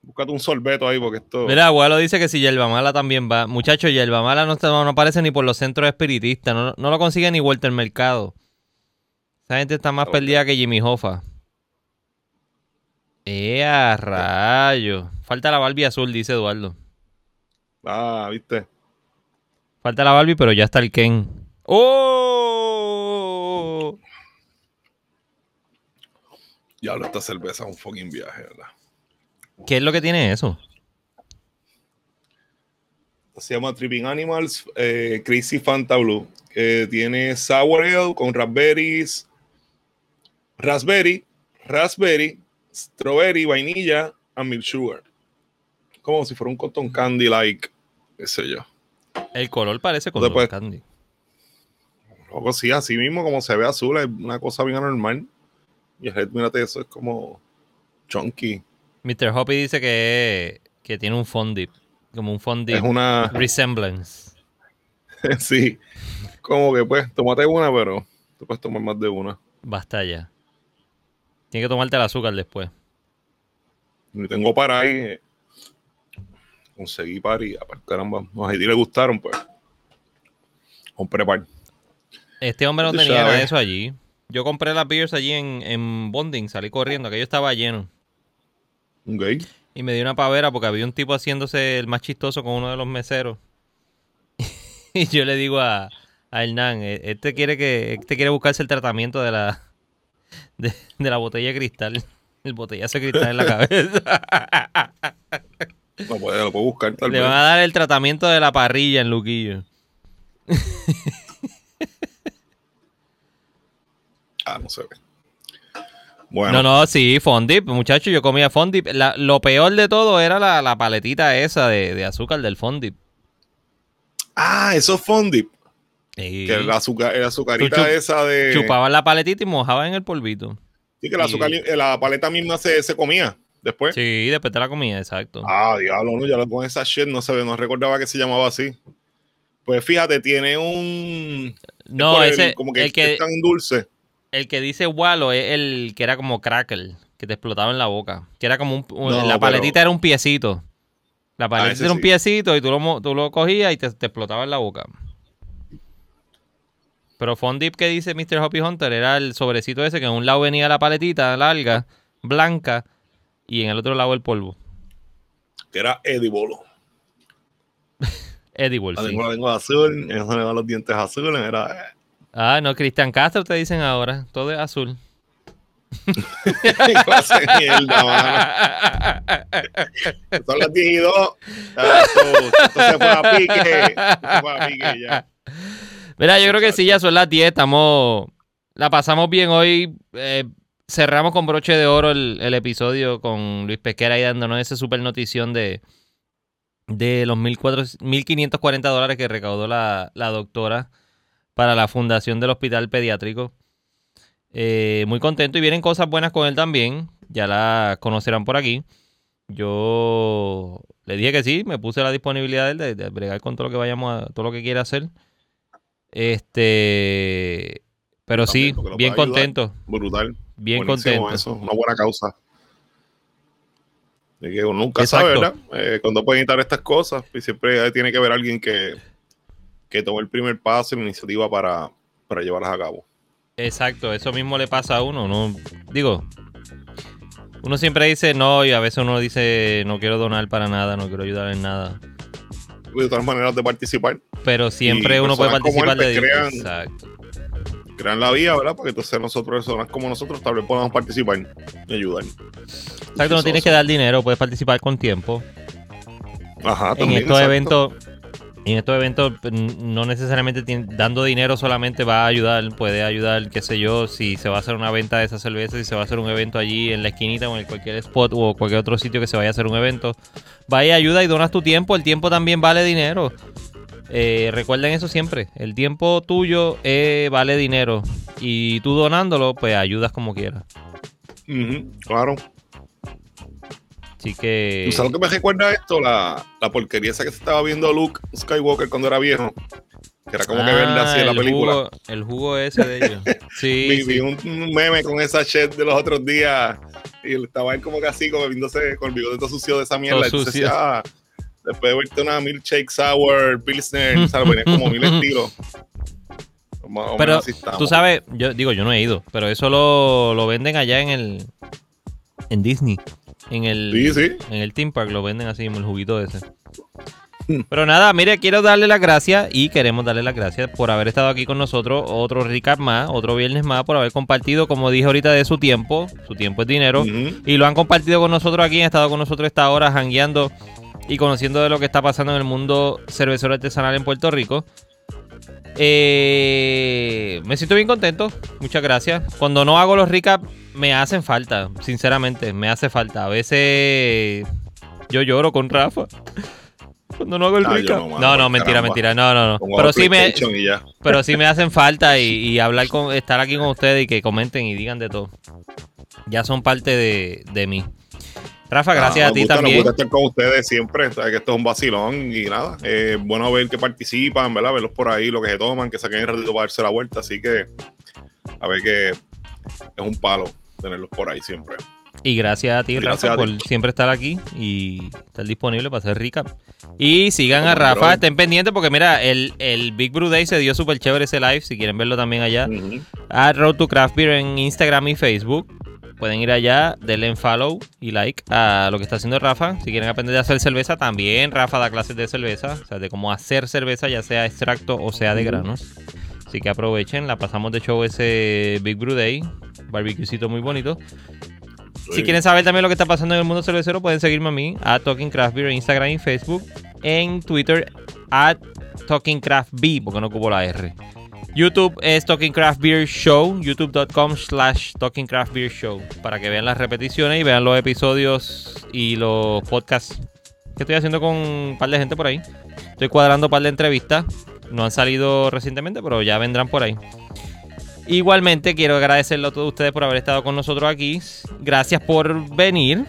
Búscate un sorbeto ahí porque esto. Mira, abuelo dice que si Yerba Mala también va. Muchachos, Yerba Mala no, está- no aparece ni por los centros espiritistas. No, no lo consigue ni Walter Mercado. Esa gente está más perdida que Jimmy Hoffa. ¡Eh, a rayo! Falta la Barbie azul, dice Eduardo. Ah, viste. Falta la Barbie, pero ya está el Ken. ¡Oh! Diablo, esta cerveza es un fucking viaje, ¿verdad? ¿Qué es lo que tiene eso? Se llama Tripping Animals eh, Crazy Fanta Blue. tiene sour ale con raspberries, raspberry, raspberry, strawberry, vainilla and milk sugar. Como si fuera un cotton candy like, qué sé yo. El color parece con Después- candy. Loco, sí, así mismo como se ve azul, es una cosa bien anormal. Y el Red, mírate, eso es como chunky. Mr. Hoppy dice que, que tiene un fondip, como un fondip Es una, resemblance. *laughs* sí, como que pues, tómate una, pero tú puedes tomar más de una. Basta ya. Tienes que tomarte el azúcar después. Ni tengo para ahí. Conseguí para y, aparte, caramba, a Heidi le gustaron, pues. Compré par. Este hombre no tenía nada de sabes. eso allí. Yo compré las beers allí en, en Bonding, salí corriendo, aquello estaba lleno. Gay. Y me dio una pavera porque había un tipo haciéndose el más chistoso con uno de los meseros. *laughs* y yo le digo a, a Hernán, "E- este quiere que este quiere buscarse el tratamiento de la de, de la botella de cristal. El botellazo de cristal en la *laughs* cabeza. Lo puede, lo puede buscar tal Le vez. van a dar el tratamiento de la parrilla en Luquillo. *laughs* Ah, no se ve. Bueno, No, no, sí, Fondip, muchacho, yo comía Fondip. La- lo peor de todo era la, la paletita esa de, de azúcar del Fondip. Ah, eso es Fondip. Sí. Que la, azúcar, la azucarita chup- esa de. Chupaban la paletita y mojaban en el polvito. Sí, que la, azúcar, la paleta misma se, se comía después. Sí, después te la comía, exacto. Ah, diablo, no, ya lo con esa shit, no se ve, no recordaba que se llamaba así. Pues fíjate, tiene un. no, por el- ese, como que el, que, es tan dulce. el que dice Wallo es el que era como crackle, que te explotaba en la boca. Que era como un. No, la pero- paletita era un piecito. La paletita ese era un sí. piecito y tú lo, tú lo cogías y te, te explotaba en la boca. Pero Fondip que dice Mr. Hoppy Hunter era el sobrecito ese que en un lado venía la paletita larga, blanca, y en el otro lado el polvo. Que era Edibolo. *laughs* Edible, La sí. la lengua azul, eso le dan los dientes azules. Era. Ah, no, Cristian Castro te dicen ahora. Todo es azul. *laughs* Clase de mierda, mano. *laughs* Son las 10 y 2. Ah, Esto, se fue a pique. Esto se fue a pique ya. Mira, yo creo que sí, ya son las 10. Estamos. La pasamos bien hoy. eh, cerramos con broche de oro el, episodio con Luis Pesquera ahí dándonos esa super notición de, de los 1.400 1.540 dólares que recaudó la, la doctora para la fundación del hospital pediátrico. Eh, muy contento y vienen cosas buenas con él también. Ya las conocerán por aquí. Yo le dije que sí, me puse la disponibilidad de él de, de bregar con todo lo que vayamos a, todo lo que quiera hacer. Este, pero sí, También, bien contento, Brutal. bien Buenísimo contento. Eso, una buena causa. De que uno nunca Exacto. sabe, ¿verdad? Eh, cuando pueden editar estas cosas, y siempre tiene que haber alguien que, que tome el primer paso y la iniciativa para, para llevarlas a cabo. Exacto, eso mismo le pasa a uno, no digo, uno siempre dice no y a veces uno dice no quiero donar para nada, no quiero ayudar en nada, Y de todas maneras de participar, pero siempre Y uno puede participar él, de pues, crean- Exacto. Crean la vía, ¿verdad? Porque entonces nosotros, personas como nosotros, tal vez podamos participar y ayudar. Exacto, no tienes que dar dinero, puedes participar con tiempo. Ajá, en también, estos exacto. eventos en estos eventos pues, no necesariamente dando dinero solamente va a ayudar, puede ayudar, qué sé yo, si se va a hacer una venta de esas cervezas, si se va a hacer un evento allí en la esquinita o en cualquier spot o cualquier otro sitio que se vaya a hacer un evento, va y ayuda y donas tu tiempo, el tiempo también vale dinero. Eh, recuerden eso siempre, el tiempo tuyo eh, vale dinero y tú donándolo pues ayudas como quieras. Claro. Así que... ¿Tú sabes lo que me recuerda esto? La, la porquería esa que se estaba viendo Luke Skywalker cuando era viejo. Que era como que verde así en la Ah, el película. Jugo, el jugo ese de ellos. *laughs* Sí, vi, sí. vi un, meme con esa shit de los otros días y él estaba él como que así, como viéndose con el bigote todo sucio de esa mierda. Todo sucio. decía, ah, después de verte una milkshake sour, pilsner, o sea, lo venía como mil estilos. *laughs* O Pero tú sabes, yo digo, yo no he ido, pero eso lo, lo venden allá en el en Disney, en el Sí, sí. en el Theme Park lo venden así, el juguito ese. Hmm. Pero nada, mire, quiero darle las gracias y queremos darle las gracias por haber estado aquí con nosotros, otro recap más, otro viernes más, por haber compartido, como dije ahorita, de su tiempo, su tiempo es dinero, y lo han compartido con nosotros aquí, han estado con nosotros esta hora jangueando y conociendo de lo que está pasando en el mundo cervecero artesanal en Puerto Rico. Eh, me siento bien contento, muchas gracias. Cuando no hago los recaps me hacen falta, sinceramente, me hace falta. A veces yo lloro con Rafa. *laughs* cuando no hago el Ah, yo recap. no, No, mentira, caramba. mentira. No, no, no. Pongo Pero sí me, pero sí me hacen falta y, *laughs* y hablar con, estar aquí con ustedes y que comenten y digan de todo. Ya son parte de, de mí. Rafa, gracias Ah, a nos ti gusta, también. Nos gusta estar con ustedes siempre. Que esto es un vacilón y nada. Es bueno ver que participan, ¿verdad? Verlos por ahí, lo que se toman, que saquen el ratito para darse la vuelta. Así que, a ver que es un palo tenerlos por ahí siempre. Y gracias a ti, Rafa, gracias a por siempre estar aquí y estar disponible para hacer recap. Y sigan a Rafa, estén pendientes porque mira, el, el Big Brew Day se dio súper chévere ese live, si quieren verlo también allá. A Road to Craft Beer en Instagram y Facebook. Pueden ir allá, denle en follow y like a lo que está haciendo Rafa. Si quieren aprender a hacer cerveza, también Rafa da clases de cerveza, o sea, de cómo hacer cerveza, ya sea extracto o sea de granos. Así que aprovechen, la pasamos de show ese Big Brew Day, barbecuecito muy bonito. Si quieren saber también lo que está pasando en el mundo cervecero, pueden seguirme a mí, a Talking Craft Beer en Instagram y Facebook. En Twitter, a Talking Craft B, porque no ocupo la R. YouTube es Talking Craft Beer Show, youtube.com slash Talking Craft Beer Show, para que vean las repeticiones y vean los episodios y los podcasts que estoy haciendo con un par de gente por ahí. Estoy cuadrando un par de entrevistas, no han salido recientemente, pero ya vendrán por ahí. Igualmente quiero agradecerle a todos ustedes por haber estado con nosotros aquí. Gracias por venir.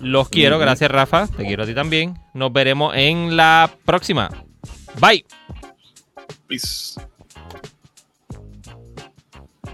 Los quiero, gracias Rafa, te quiero a ti también. Nos veremos en la próxima. Bye. Peace.